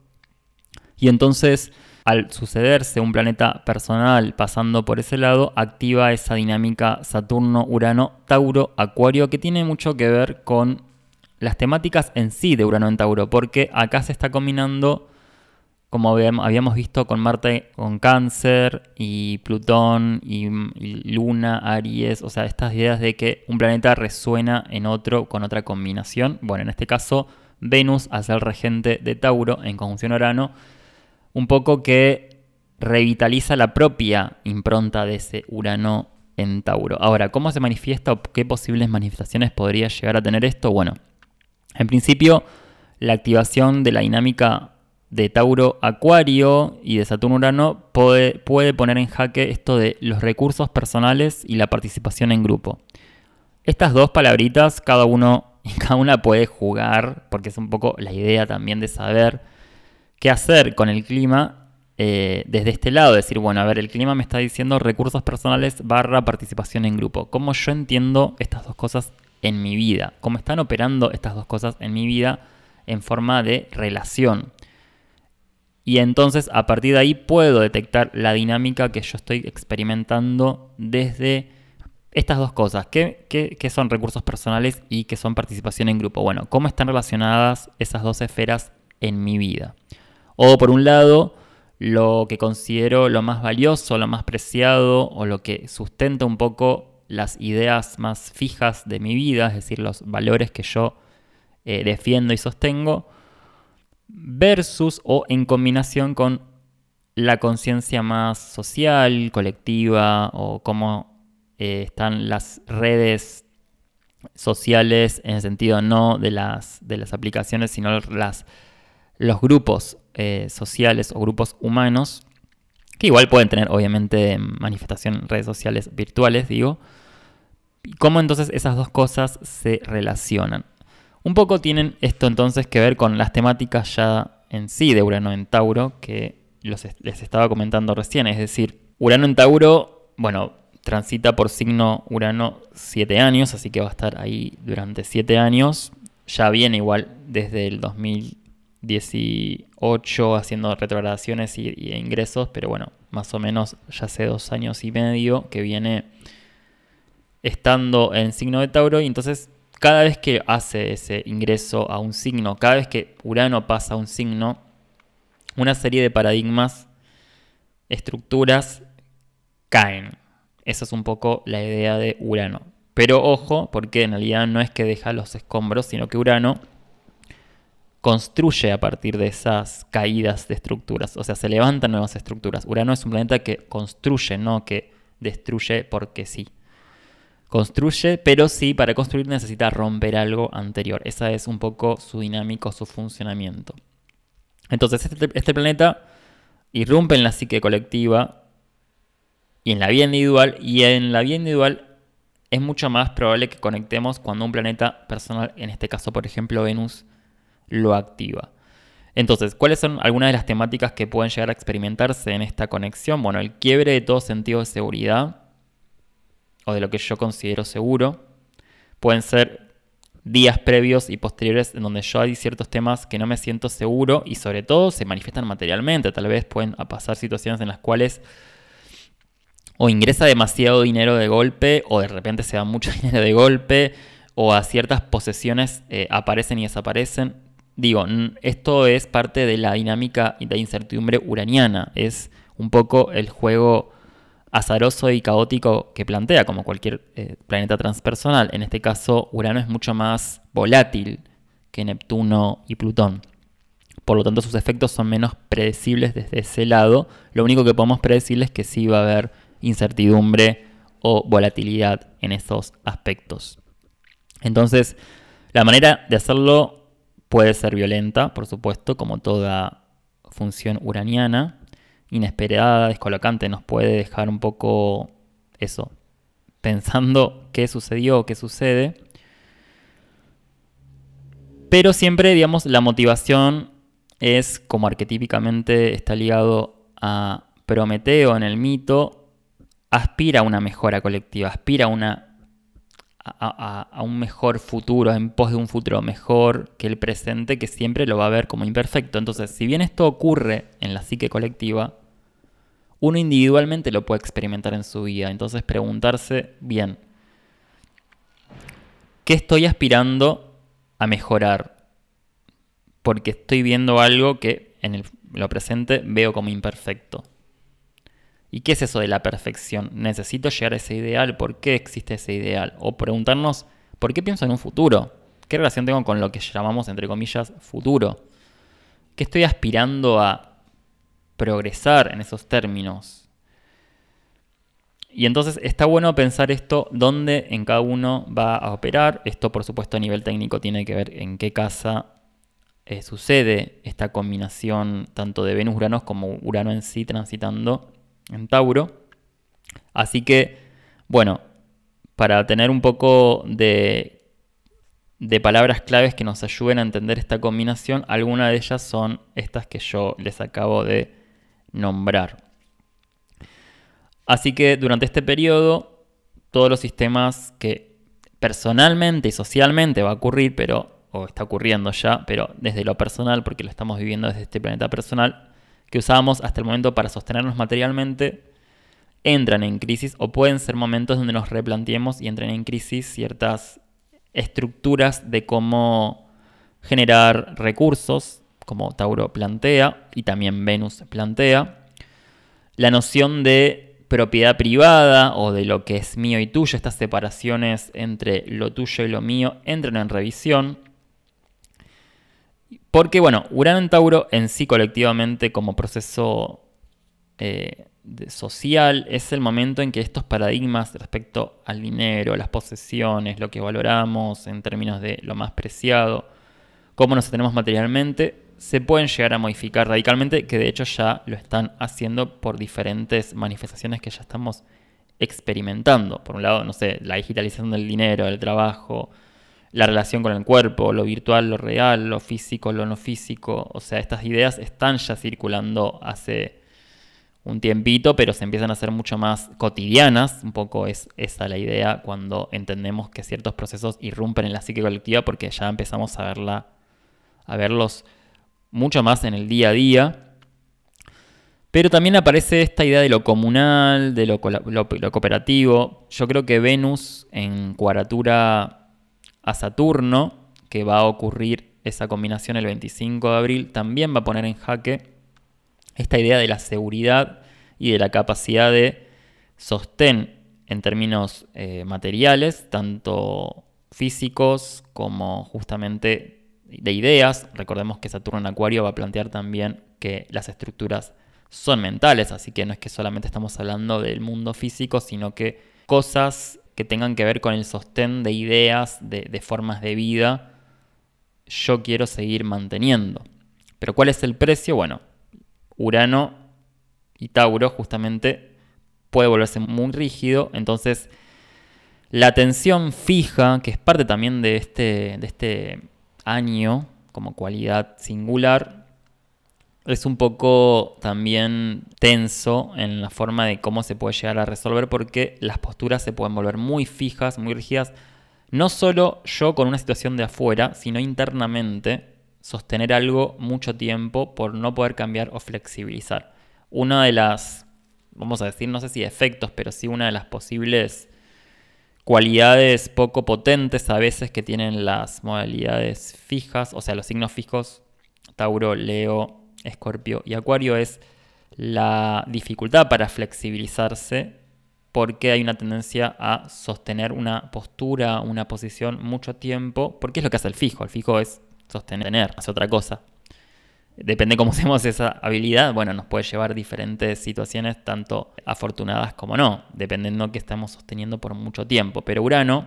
Y entonces al sucederse un planeta personal pasando por ese lado, activa esa dinámica Saturno, Urano, Tauro, Acuario, que tiene mucho que ver con las temáticas en sí de Urano en Tauro, porque acá se está combinando, como habíamos visto con Marte con Cáncer y Plutón y, Luna, Aries, o sea, estas ideas de que un planeta resuena en otro con otra combinación. Bueno, en este caso, Venus, al ser regente de Tauro en conjunción Urano, un poco que revitaliza la propia impronta de ese Urano en Tauro. Ahora, ¿cómo se manifiesta o qué posibles manifestaciones podría llegar a tener esto? Bueno, en principio, la activación de la dinámica de Tauro Acuario y de Saturno Urano puede, puede poner en jaque esto de los recursos personales y la participación en grupo. Estas dos palabritas, cada uno [laughs] y cada una puede jugar, porque es un poco la idea también de saber qué hacer con el clima eh, desde este lado. Decir, bueno, a ver, el clima me está diciendo recursos personales barra participación en grupo. ¿Cómo yo entiendo estas dos cosas en mi vida? ¿Cómo están operando estas dos cosas en mi vida en forma de relación? Y entonces a partir de ahí puedo detectar la dinámica que yo estoy experimentando desde estas dos cosas. ¿Qué, qué, son recursos personales y qué son participación en grupo? Bueno, ¿cómo están relacionadas esas dos esferas en mi vida? O por un lado, lo que considero lo más valioso, lo más preciado o lo que sustenta un poco las ideas más fijas de mi vida, es decir, los valores que yo eh, defiendo y sostengo, versus o en combinación con la conciencia más social, colectiva, o cómo eh, están las redes sociales en el sentido no de las, de las aplicaciones, sino las, los grupos eh, sociales o grupos humanos, que igual pueden tener obviamente manifestación en redes sociales virtuales, digo, y cómo entonces esas dos cosas se relacionan. Un poco tienen esto entonces que ver con las temáticas ya en sí de Urano en Tauro, que les estaba comentando recién, es decir, Urano en Tauro, bueno, transita por signo Urano 7 años, así que va a estar ahí durante 7 años. Ya viene igual desde el 2018 haciendo retrogradaciones y, ingresos, pero bueno, más o menos ya hace dos años y medio que viene estando en signo de Tauro y entonces cada vez que hace ese ingreso a un signo, cada vez que Urano pasa a un signo, una serie de paradigmas, estructuras caen. Esa es un poco la idea de Urano. Pero ojo, porque en realidad no es que deja los escombros, sino que Urano construye a partir de esas caídas de estructuras. O sea, se levantan nuevas estructuras. Urano es un planeta que construye, no que destruye porque sí. Construye, pero sí, para construir necesita romper algo anterior. Esa es un poco su dinámico, su funcionamiento. Entonces, este, este planeta irrumpe en la psique colectiva y en la vida individual. Y en la vida individual es mucho más probable que conectemos cuando un planeta personal, en este caso por ejemplo Venus, lo activa. Entonces, ¿cuáles son algunas de las temáticas que pueden llegar a experimentarse en esta conexión? Bueno, el quiebre de todo sentido de seguridad, o de lo que yo considero seguro. Pueden ser días previos y posteriores en donde yo hay ciertos temas que no me siento seguro y sobre todo se manifiestan materialmente. Tal vez pueden pasar situaciones en las cuales o ingresa demasiado dinero de golpe, o de repente se da mucho [laughs] dinero de golpe, o a ciertas posesiones eh, aparecen y desaparecen. Digo, esto es parte de la dinámica de incertidumbre uraniana, es un poco el juego azaroso y caótico que plantea, como cualquier eh, planeta transpersonal. En este caso, Urano es mucho más volátil que Neptuno y Plutón. Por lo tanto, sus efectos son menos predecibles desde ese lado. Lo único que podemos predecir es que sí va a haber incertidumbre o volatilidad en esos aspectos. Entonces, la manera de hacerlo puede ser violenta, por supuesto, como toda función uraniana, inesperada, descolocante, nos puede dejar un poco eso, pensando qué sucedió, qué sucede. Pero siempre, digamos, la motivación es, como arquetípicamente está ligado a Prometeo en el mito, aspira a una mejora colectiva, aspira a, una, a, un mejor futuro, en pos de un futuro mejor que el presente, que siempre lo va a ver como imperfecto. Entonces, si bien esto ocurre en la psique colectiva, uno individualmente lo puede experimentar en su vida. Entonces, preguntarse, bien, ¿qué estoy aspirando a mejorar? Porque estoy viendo algo que en lo presente veo como imperfecto. ¿Y qué es eso de la perfección? ¿Necesito llegar a ese ideal? ¿Por qué existe ese ideal? O preguntarnos, ¿por qué pienso en un futuro? ¿Qué relación tengo con lo que llamamos, entre comillas, futuro? ¿Qué estoy aspirando a progresar en esos términos? Y entonces está bueno pensar esto, dónde en cada uno va a operar. Esto, por supuesto, a nivel técnico tiene que ver en qué casa eh, sucede esta combinación tanto de Venus-Urano como Urano en sí transitando en Tauro. Así que, bueno, para tener un poco de, de palabras claves que nos ayuden a entender esta combinación, algunas de ellas son estas que yo les acabo de nombrar. Así que durante este periodo, todos los sistemas que personalmente y socialmente va a ocurrir, pero o está ocurriendo ya, pero desde lo personal, porque lo estamos viviendo desde este planeta personal, que usábamos hasta el momento para sostenernos materialmente entran en crisis o pueden ser momentos donde nos replanteemos y entren en crisis ciertas estructuras de cómo generar recursos, como Tauro plantea y también Venus plantea. La noción de propiedad privada o de lo que es mío y tuyo, estas separaciones entre lo tuyo y lo mío entran en revisión. Porque, bueno, Urano en Tauro en sí colectivamente como proceso eh, social es el momento en que estos paradigmas respecto al dinero, las posesiones, lo que valoramos en términos de lo más preciado, cómo nos tenemos materialmente, se pueden llegar a modificar radicalmente, que de hecho ya lo están haciendo por diferentes manifestaciones que ya estamos experimentando. Por un lado, no sé, la digitalización del dinero, del trabajo, la relación con el cuerpo, lo virtual, lo real, lo físico, lo no físico. O sea, estas ideas están ya circulando hace un tiempito, pero se empiezan a hacer mucho más cotidianas. Un poco es esa la idea cuando entendemos que ciertos procesos irrumpen en la psique colectiva porque ya empezamos a verla, a verlos mucho más en el día a día. Pero también aparece esta idea de lo comunal, de lo, lo cooperativo. Yo creo que Venus en cuadratura a Saturno, que va a ocurrir esa combinación el 25 de abril, también va a poner en jaque esta idea de la seguridad y de la capacidad de sostén en términos eh, materiales, tanto físicos como justamente de ideas. Recordemos que Saturno en Acuario va a plantear también que las estructuras son mentales, así que no es que solamente estamos hablando del mundo físico, sino que cosas que tengan que ver con el sostén de ideas, de, formas de vida, yo quiero seguir manteniendo. Pero ¿cuál es el precio? Bueno, Urano y Tauro justamente puede volverse muy rígido, entonces la tensión fija, que es parte también de este, de este año como cualidad singular, es un poco también tenso en la forma de cómo se puede llegar a resolver porque las posturas se pueden volver muy fijas, muy rígidas, no solo yo con una situación de afuera, sino internamente sostener algo mucho tiempo por no poder cambiar o flexibilizar. Una de las, vamos a decir, no sé si efectos, pero sí una de las posibles cualidades poco potentes a veces que tienen las modalidades fijas, o sea, los signos fijos, Tauro, Leo, Escorpio y Acuario, es la dificultad para flexibilizarse porque hay una tendencia a sostener una postura, una posición mucho tiempo, porque es lo que hace el fijo. El fijo es sostener, hace otra cosa. Depende cómo [laughs] usemos esa habilidad, bueno, nos puede llevar diferentes situaciones, tanto afortunadas como no, dependiendo que estamos sosteniendo por mucho tiempo. Pero Urano,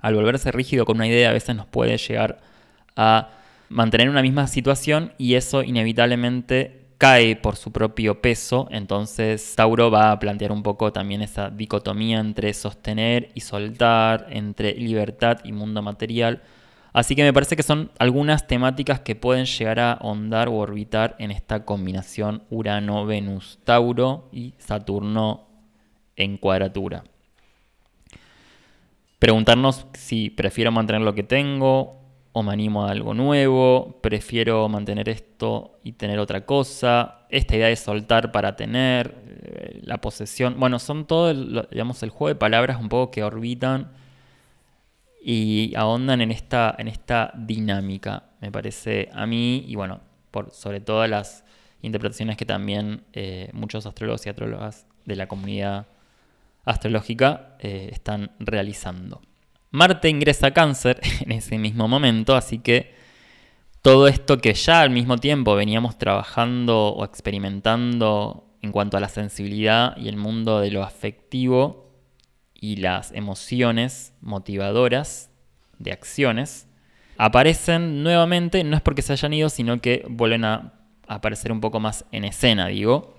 al volverse rígido con una idea, a veces nos puede llegar a mantener una misma situación y eso inevitablemente cae por su propio peso, entonces Tauro va a plantear un poco también esa dicotomía entre sostener y soltar, entre libertad y mundo material, Así que me parece que son algunas temáticas que pueden llegar a ondar o orbitar en esta combinación Urano, Venus, Tauro y Saturno en cuadratura. Preguntarnos si prefiero mantener lo que tengo o me animo a algo nuevo, prefiero mantener esto y tener otra cosa, esta idea de soltar para tener, eh, la posesión, bueno, son todo, digamos, el juego de palabras un poco que orbitan y ahondan en esta, en esta dinámica, me parece a mí, y bueno, por sobre todo las interpretaciones que también eh, muchos astrólogos y astrólogas de la comunidad astrológica eh, están realizando. Marte ingresa a cáncer [laughs] en ese mismo momento, así que todo esto que ya al mismo tiempo veníamos trabajando o experimentando en cuanto a la sensibilidad y el mundo de lo afectivo, y las emociones motivadoras de acciones aparecen nuevamente, no es porque se hayan ido, sino que vuelven a aparecer un poco más en escena, digo.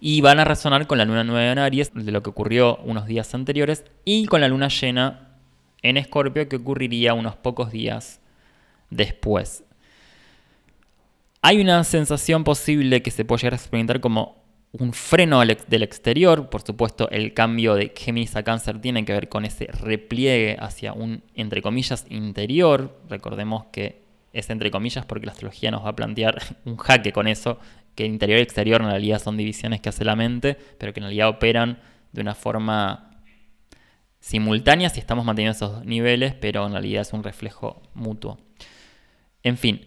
Y van a resonar con la luna nueva en Aries, de lo que ocurrió unos días anteriores, y con la luna llena en Escorpio, que ocurriría unos pocos días después. Hay una sensación posible que se puede llegar a experimentar como un freno del exterior. Por supuesto, el cambio de Géminis a Cáncer tiene que ver con ese repliegue hacia un, entre comillas, interior. Recordemos que es entre comillas porque la astrología nos va a plantear [laughs] un jaque con eso, que interior y exterior en realidad son divisiones que hace la mente, pero que en realidad operan de una forma simultánea si estamos manteniendo esos niveles, pero en realidad es un reflejo mutuo. En fin,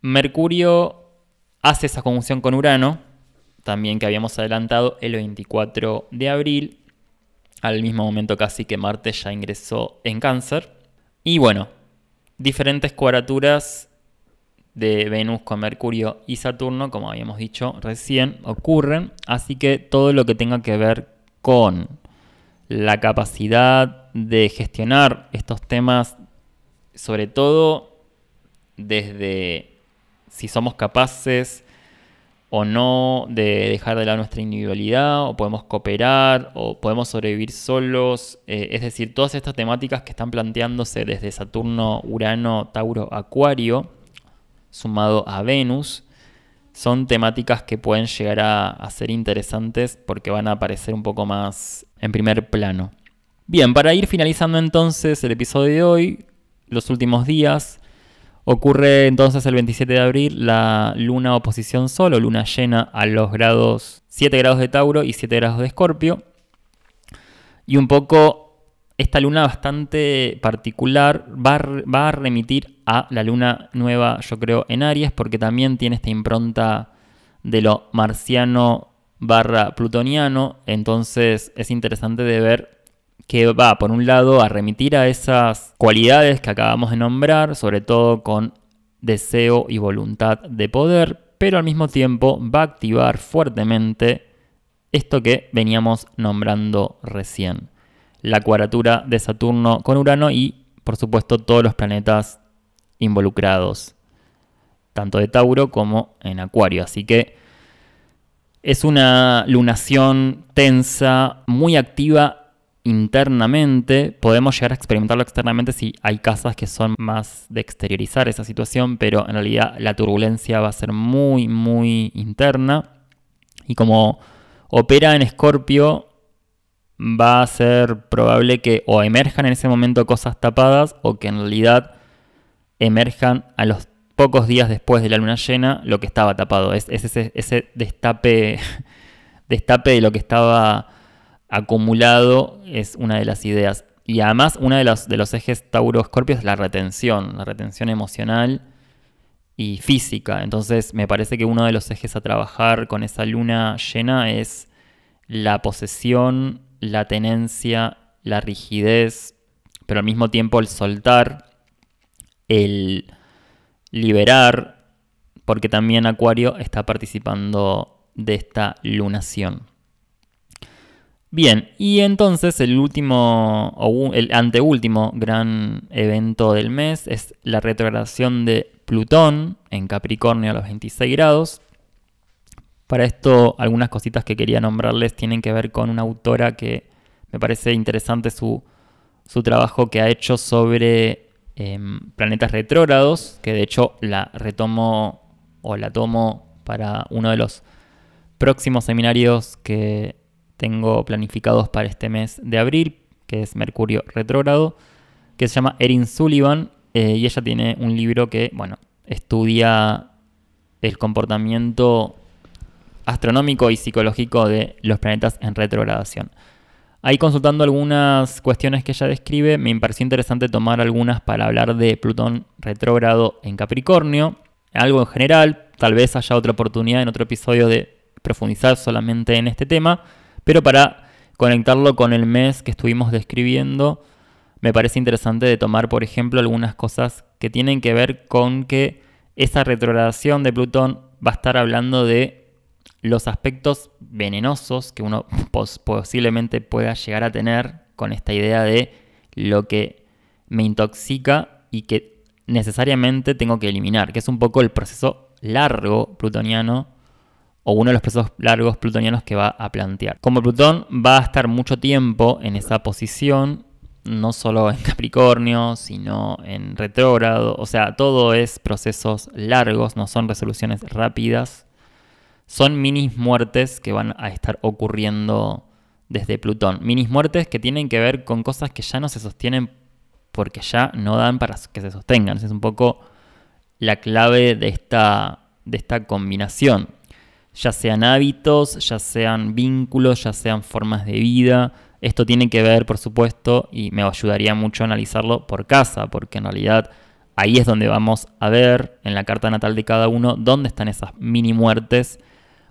Mercurio hace esa conjunción con Urano, también que habíamos adelantado el 24 de abril, al mismo momento casi que Marte ya ingresó en cáncer. Y bueno, diferentes cuadraturas de Venus con Mercurio y Saturno, como habíamos dicho recién, ocurren. Así que todo lo que tenga que ver con la capacidad de gestionar estos temas, sobre todo desde si somos capaces o no de dejar de lado nuestra individualidad, o podemos cooperar, o podemos sobrevivir solos. Eh, es decir, todas estas temáticas que están planteándose desde Saturno, Urano, Tauro, Acuario, sumado a Venus, son temáticas que pueden llegar a, ser interesantes porque van a aparecer un poco más en primer plano. Bien, para ir finalizando entonces el episodio de hoy, los últimos días, ocurre entonces el 27 de abril la luna oposición sol o luna llena a los grados 7 grados de Tauro y 7 grados de Escorpio. Y un poco esta luna bastante particular va a, remitir a la luna nueva, yo creo, en Aries, porque también tiene esta impronta de lo marciano barra plutoniano. Entonces es interesante de ver que va, por un lado, a remitir a esas cualidades que acabamos de nombrar, sobre todo con deseo y voluntad de poder, pero al mismo tiempo va a activar fuertemente esto que veníamos nombrando recién la cuadratura de Saturno con Urano y, por supuesto, todos los planetas involucrados, tanto de Tauro como en Acuario. Así que es una lunación tensa, muy activa internamente. Podemos llegar a experimentarlo externamente si hay casas que son más de exteriorizar esa situación, pero en realidad la turbulencia va a ser muy, muy interna. Y como opera en Escorpio, va a ser probable que o emerjan en ese momento cosas tapadas o que en realidad emerjan a los pocos días después de la luna llena lo que estaba tapado. Es, ese, destape, [laughs] destape de lo que estaba acumulado es una de las ideas. Y además uno de los, de los ejes Tauro-Escorpio es la retención, la retención emocional y física. Entonces me parece que uno de los ejes a trabajar con esa luna llena es la posesión la tenencia, la rigidez, pero al mismo tiempo el soltar, el liberar, porque también Acuario está participando de esta lunación. Bien, y entonces el último, o el anteúltimo gran evento del mes es la retrogradación de Plutón en Capricornio a los 26 grados. Para esto, algunas cositas que quería nombrarles tienen que ver con una autora que me parece interesante su, trabajo que ha hecho sobre em, planetas retrógrados, que de hecho la retomo o la tomo para uno de los próximos seminarios que tengo planificados para este mes de abril, que es Mercurio retrógrado, que se llama Erin Sullivan, eh, y ella tiene un libro que, bueno, estudia el comportamiento astronómico y psicológico de los planetas en retrogradación. Ahí consultando algunas cuestiones que ella describe, me pareció interesante tomar algunas para hablar de Plutón retrógrado en Capricornio, algo en general, tal vez haya otra oportunidad en otro episodio de profundizar solamente en este tema, pero para conectarlo con el mes que estuvimos describiendo, me parece interesante de tomar, por ejemplo, algunas cosas que tienen que ver con que esa retrogradación de Plutón va a estar hablando de los aspectos venenosos que uno [laughs] posiblemente pueda llegar a tener con esta idea de lo que me intoxica y que necesariamente tengo que eliminar, que es un poco el proceso largo plutoniano o uno de los procesos largos plutonianos que va a plantear. Como Plutón va a estar mucho tiempo en esa posición, no solo en [laughs] Capricornio, sino en retrógrado, o sea, todo es procesos largos, no son resoluciones rápidas son minis muertes que van a estar ocurriendo desde Plutón. Minis muertes que tienen que ver con cosas que ya no se sostienen porque ya no dan para que se sostengan. es un poco la clave de esta, de esta combinación. Ya sean hábitos, ya sean vínculos, ya sean formas de vida. Esto tiene que ver, por supuesto, y me ayudaría mucho a analizarlo por casa, porque en realidad ahí es donde vamos a ver en la carta natal de cada uno dónde están esas mini muertes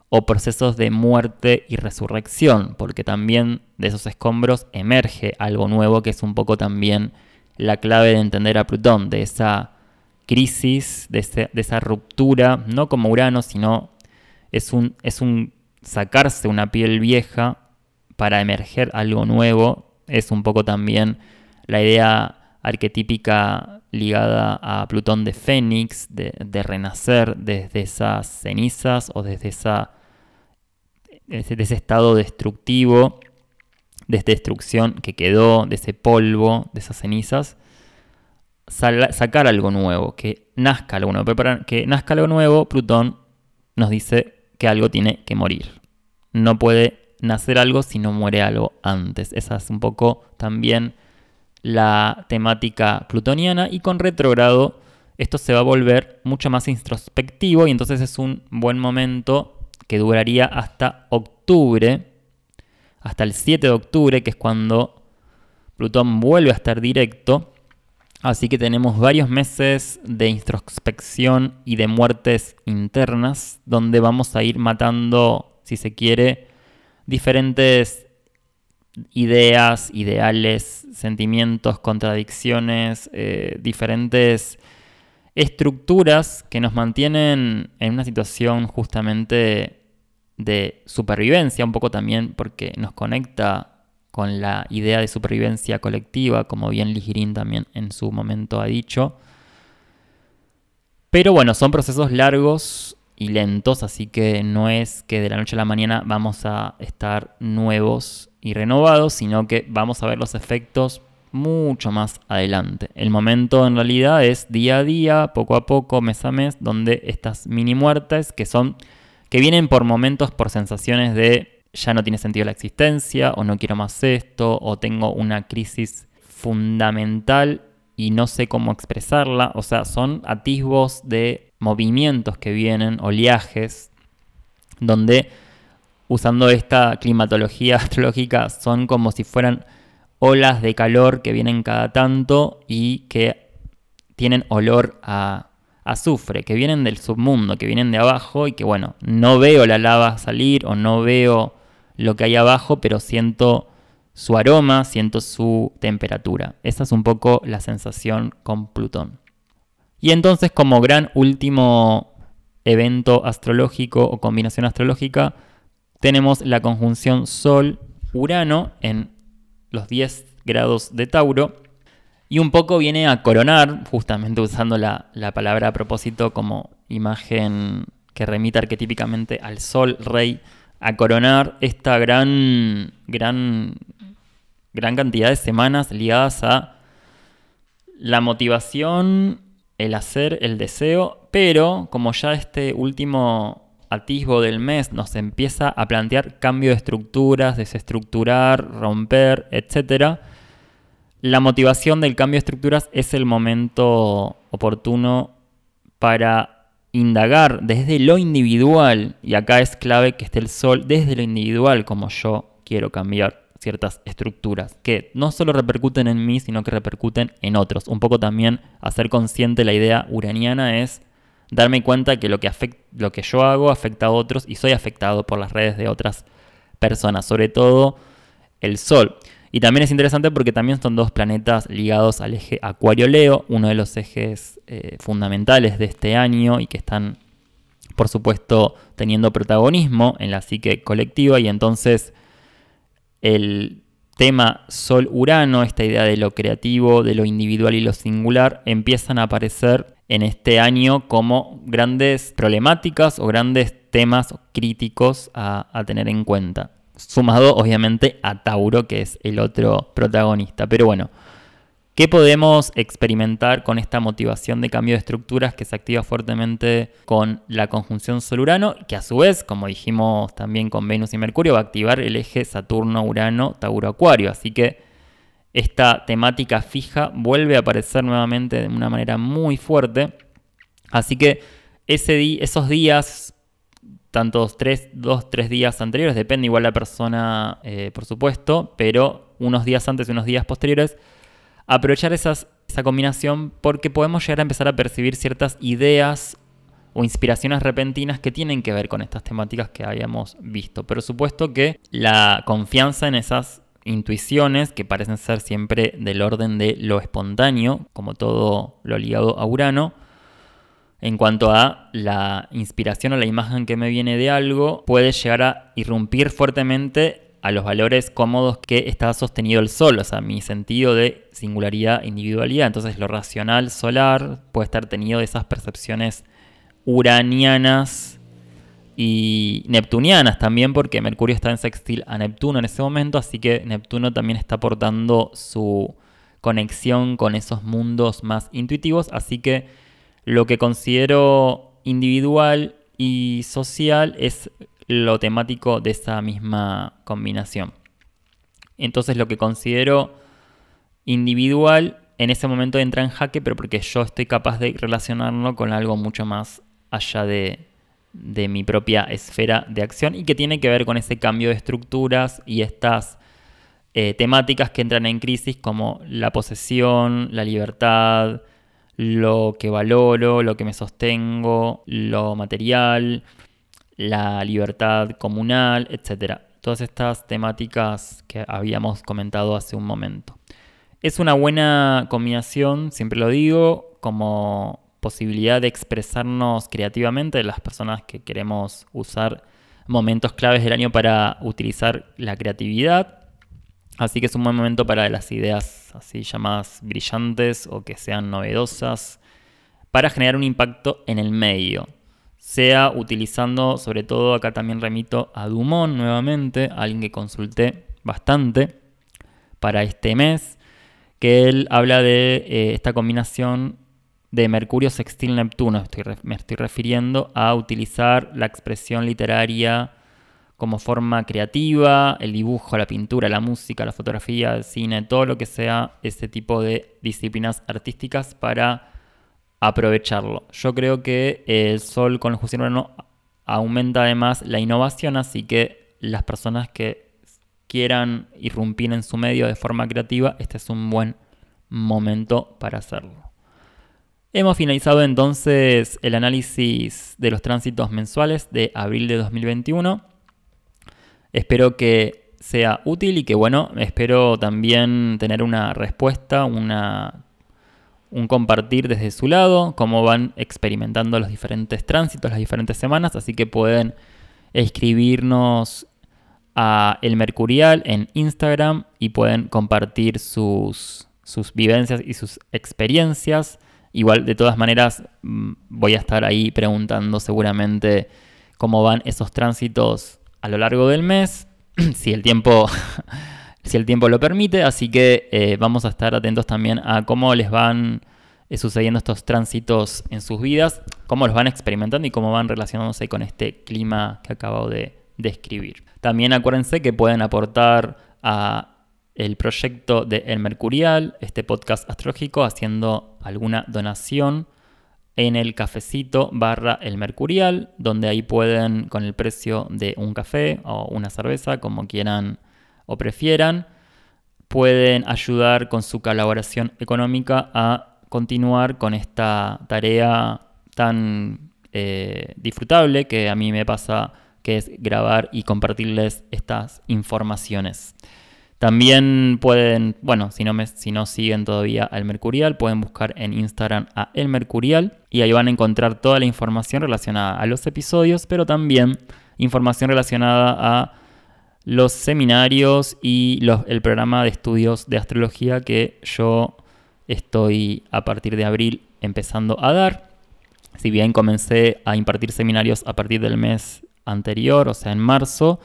o procesos de muerte y resurrección, porque también de esos escombros emerge algo nuevo que es un poco también la clave de entender a Plutón, de esa crisis, de, esa ruptura, no como Urano, sino es un, es un sacarse una piel vieja para emerger algo nuevo, es un poco también la idea arquetípica ligada a Plutón de Fénix, de, de renacer desde esas cenizas o desde esa de ese estado destructivo, de esta destrucción que quedó, de ese polvo, de esas cenizas, sacar algo nuevo, que nazca algo nuevo. Pero que nazca algo nuevo, Plutón nos dice que algo tiene que morir. No puede nacer algo si no muere algo antes. Esa es un poco también la temática plutoniana y con retrogrado esto se va a volver mucho más introspectivo y entonces es un buen momento que duraría hasta octubre, hasta el 7 de octubre, que es cuando Plutón vuelve a estar directo. Así que tenemos varios meses de introspección y de muertes internas, donde vamos a ir matando, si se quiere, diferentes ideas, ideales, sentimientos, contradicciones, eh, diferentes estructuras que nos mantienen en una situación justamente de supervivencia, un poco también porque nos conecta con la idea de supervivencia colectiva, como bien Ligirín también en su momento ha dicho. Pero bueno, son procesos largos y lentos, así que no es que de la noche a la mañana vamos a estar nuevos y renovados, sino que vamos a ver los efectos mucho más adelante. El momento en realidad es día a día, poco a poco, mes a mes, donde estas mini muertes, que son que vienen por momentos, por sensaciones de ya no tiene sentido la existencia, o no quiero más esto, o tengo una crisis fundamental y no sé cómo expresarla. O sea, son atisbos de movimientos que vienen, oleajes, donde usando esta climatología [laughs] astrológica son como si fueran olas de calor que vienen cada tanto y que tienen olor a azufre, que vienen del submundo, que vienen de abajo y que bueno, no veo la lava salir o no veo lo que hay abajo, pero siento su aroma, siento su temperatura. Esa es un poco la sensación con Plutón. Y entonces como gran último evento astrológico o combinación astrológica, tenemos la conjunción Sol-Urano en los 10 grados de Tauro, y un poco viene a coronar, justamente usando la, palabra a propósito como imagen que remite arquetípicamente al sol rey, a coronar esta gran, gran, gran cantidad de semanas ligadas a la motivación, el hacer, el deseo, pero como ya este último atisbo del mes nos empieza a plantear cambio de estructuras, desestructurar, romper, etcétera, la motivación del cambio de estructuras es el momento oportuno para indagar desde lo individual, y acá es clave que esté el sol desde lo individual, como yo quiero cambiar ciertas estructuras, que no solo repercuten en mí, sino que repercuten en otros. Un poco también hacer consciente la idea uraniana es darme cuenta que lo que, lo que yo hago afecta a otros y soy afectado por las redes de otras personas, sobre todo el sol. Y también es interesante porque también son dos planetas ligados al eje Acuario-Leo, uno de los ejes eh, fundamentales de este año y que están, por supuesto, teniendo protagonismo en la psique colectiva. Y entonces el tema Sol-Urano, esta idea de lo creativo, de lo individual y lo singular, empiezan a aparecer en este año como grandes problemáticas o grandes temas críticos a tener en cuenta sumado obviamente a Tauro, que es el otro protagonista. Pero bueno, ¿qué podemos experimentar con esta motivación de cambio de estructuras que se activa fuertemente con la conjunción Sol-Urano, que a su vez, como dijimos también con Venus y Mercurio, va a activar el eje Saturno-Urano, Tauro-Acuario? Así que esta temática fija vuelve a aparecer nuevamente de una manera muy fuerte. Así que esos días tantos tres, dos, tres días anteriores, depende igual la persona, eh, por supuesto, pero unos días antes y unos días posteriores, aprovechar esa combinación porque podemos llegar a empezar a percibir ciertas ideas o inspiraciones repentinas que tienen que ver con estas temáticas que habíamos visto. Pero supuesto que la confianza en esas intuiciones, que parecen ser siempre del orden de lo espontáneo, como todo lo ligado a Urano, en cuanto a la inspiración o la imagen que me viene de algo, puede llegar a irrumpir fuertemente a los valores cómodos que está sostenido el sol, o sea, mi sentido de singularidad, individualidad. Entonces lo racional solar puede estar tenido de esas percepciones uranianas y neptunianas también, porque Mercurio está en sextil a Neptuno en ese momento, así que Neptuno también está aportando su conexión con esos mundos más intuitivos, así que lo que considero individual y social es lo temático de esa misma combinación. Entonces lo que considero individual en ese momento entra en jaque, pero porque yo estoy capaz de relacionarlo con algo mucho más allá de, mi propia esfera de acción y que tiene que ver con ese cambio de estructuras y estas eh, temáticas que entran en crisis como la posesión, la libertad, lo que valoro, lo que me sostengo, lo material, la libertad comunal, etc. Todas estas temáticas que habíamos comentado hace un momento. Es una buena combinación, siempre lo digo, como posibilidad de expresarnos creativamente las personas que queremos usar momentos claves del año para utilizar la creatividad. Así que es un buen momento para las ideas así llamadas brillantes o que sean novedosas para generar un impacto en el medio sea utilizando, sobre todo acá también remito a Dumont nuevamente, alguien que consulté bastante para este mes, que él habla de eh, esta combinación de Mercurio sextil Neptuno. me estoy refiriendo a utilizar la expresión literaria como forma creativa, el dibujo, la pintura, la música, la fotografía, el cine, todo lo que sea ese tipo de disciplinas artísticas para aprovecharlo. Yo creo que el sol con el Urano aumenta además la innovación, así que las personas que quieran irrumpir en su medio de forma creativa, este es un buen momento para hacerlo. Hemos finalizado entonces el análisis de los tránsitos mensuales de abril de 2021. Espero que sea útil y que bueno, espero también tener una respuesta, una un compartir desde su lado, cómo van experimentando los diferentes tránsitos, las diferentes semanas, así que pueden escribirnos a El Mercurial en Instagram y pueden compartir sus, sus vivencias y sus experiencias. Igual, de todas maneras, mm, voy a estar ahí preguntando seguramente cómo van esos tránsitos a lo largo del mes, [clears throat] si el tiempo [laughs] si el tiempo lo permite. Así que eh, vamos a estar atentos también a cómo les van eh, sucediendo estos tránsitos en sus vidas, cómo los van experimentando y cómo van relacionándose con este clima que acabo de describir. También acuérdense que pueden aportar a el proyecto de El Mercurial, este podcast astrológico, haciendo alguna donación en el cafecito barra El Mercurial, donde ahí pueden, con el precio de un café o una cerveza, como quieran o prefieran, pueden ayudar con su colaboración económica a continuar con esta tarea tan eh, disfrutable que a mí me pasa, que es grabar y compartirles estas informaciones. También pueden, bueno, si no, me, si no siguen todavía al Mercurial, pueden buscar en Instagram a El Mercurial y ahí van a encontrar toda la información relacionada a los episodios, pero también información relacionada a los seminarios y el programa de estudios de astrología que yo estoy a partir de abril empezando a dar. Si bien comencé a impartir seminarios a partir del mes anterior, o sea, en marzo,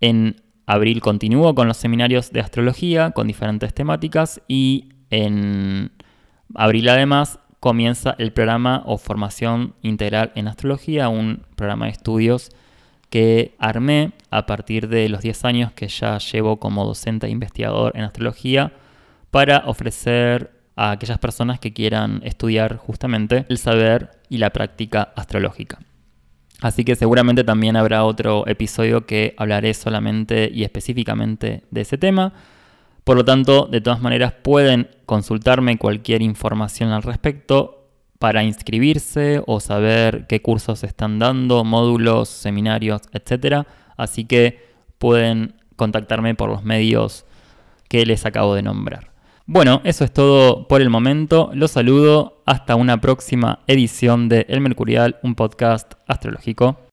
en abril continúo con los seminarios de astrología con diferentes temáticas y en abril además comienza el programa o formación integral en astrología, un programa de estudios que armé a partir de los 10 años que ya llevo como docente e investigador en astrología para ofrecer a aquellas personas que quieran estudiar justamente el saber y la práctica astrológica. Así que seguramente también habrá otro episodio que hablaré solamente y específicamente de ese tema. Por lo tanto, de todas maneras pueden consultarme cualquier información al respecto para inscribirse o saber qué cursos están dando, módulos, seminarios, etc. Así que pueden contactarme por los medios que les acabo de nombrar. Bueno, eso es todo por el momento. Los saludo hasta una próxima edición de El Mercurial, un podcast astrológico.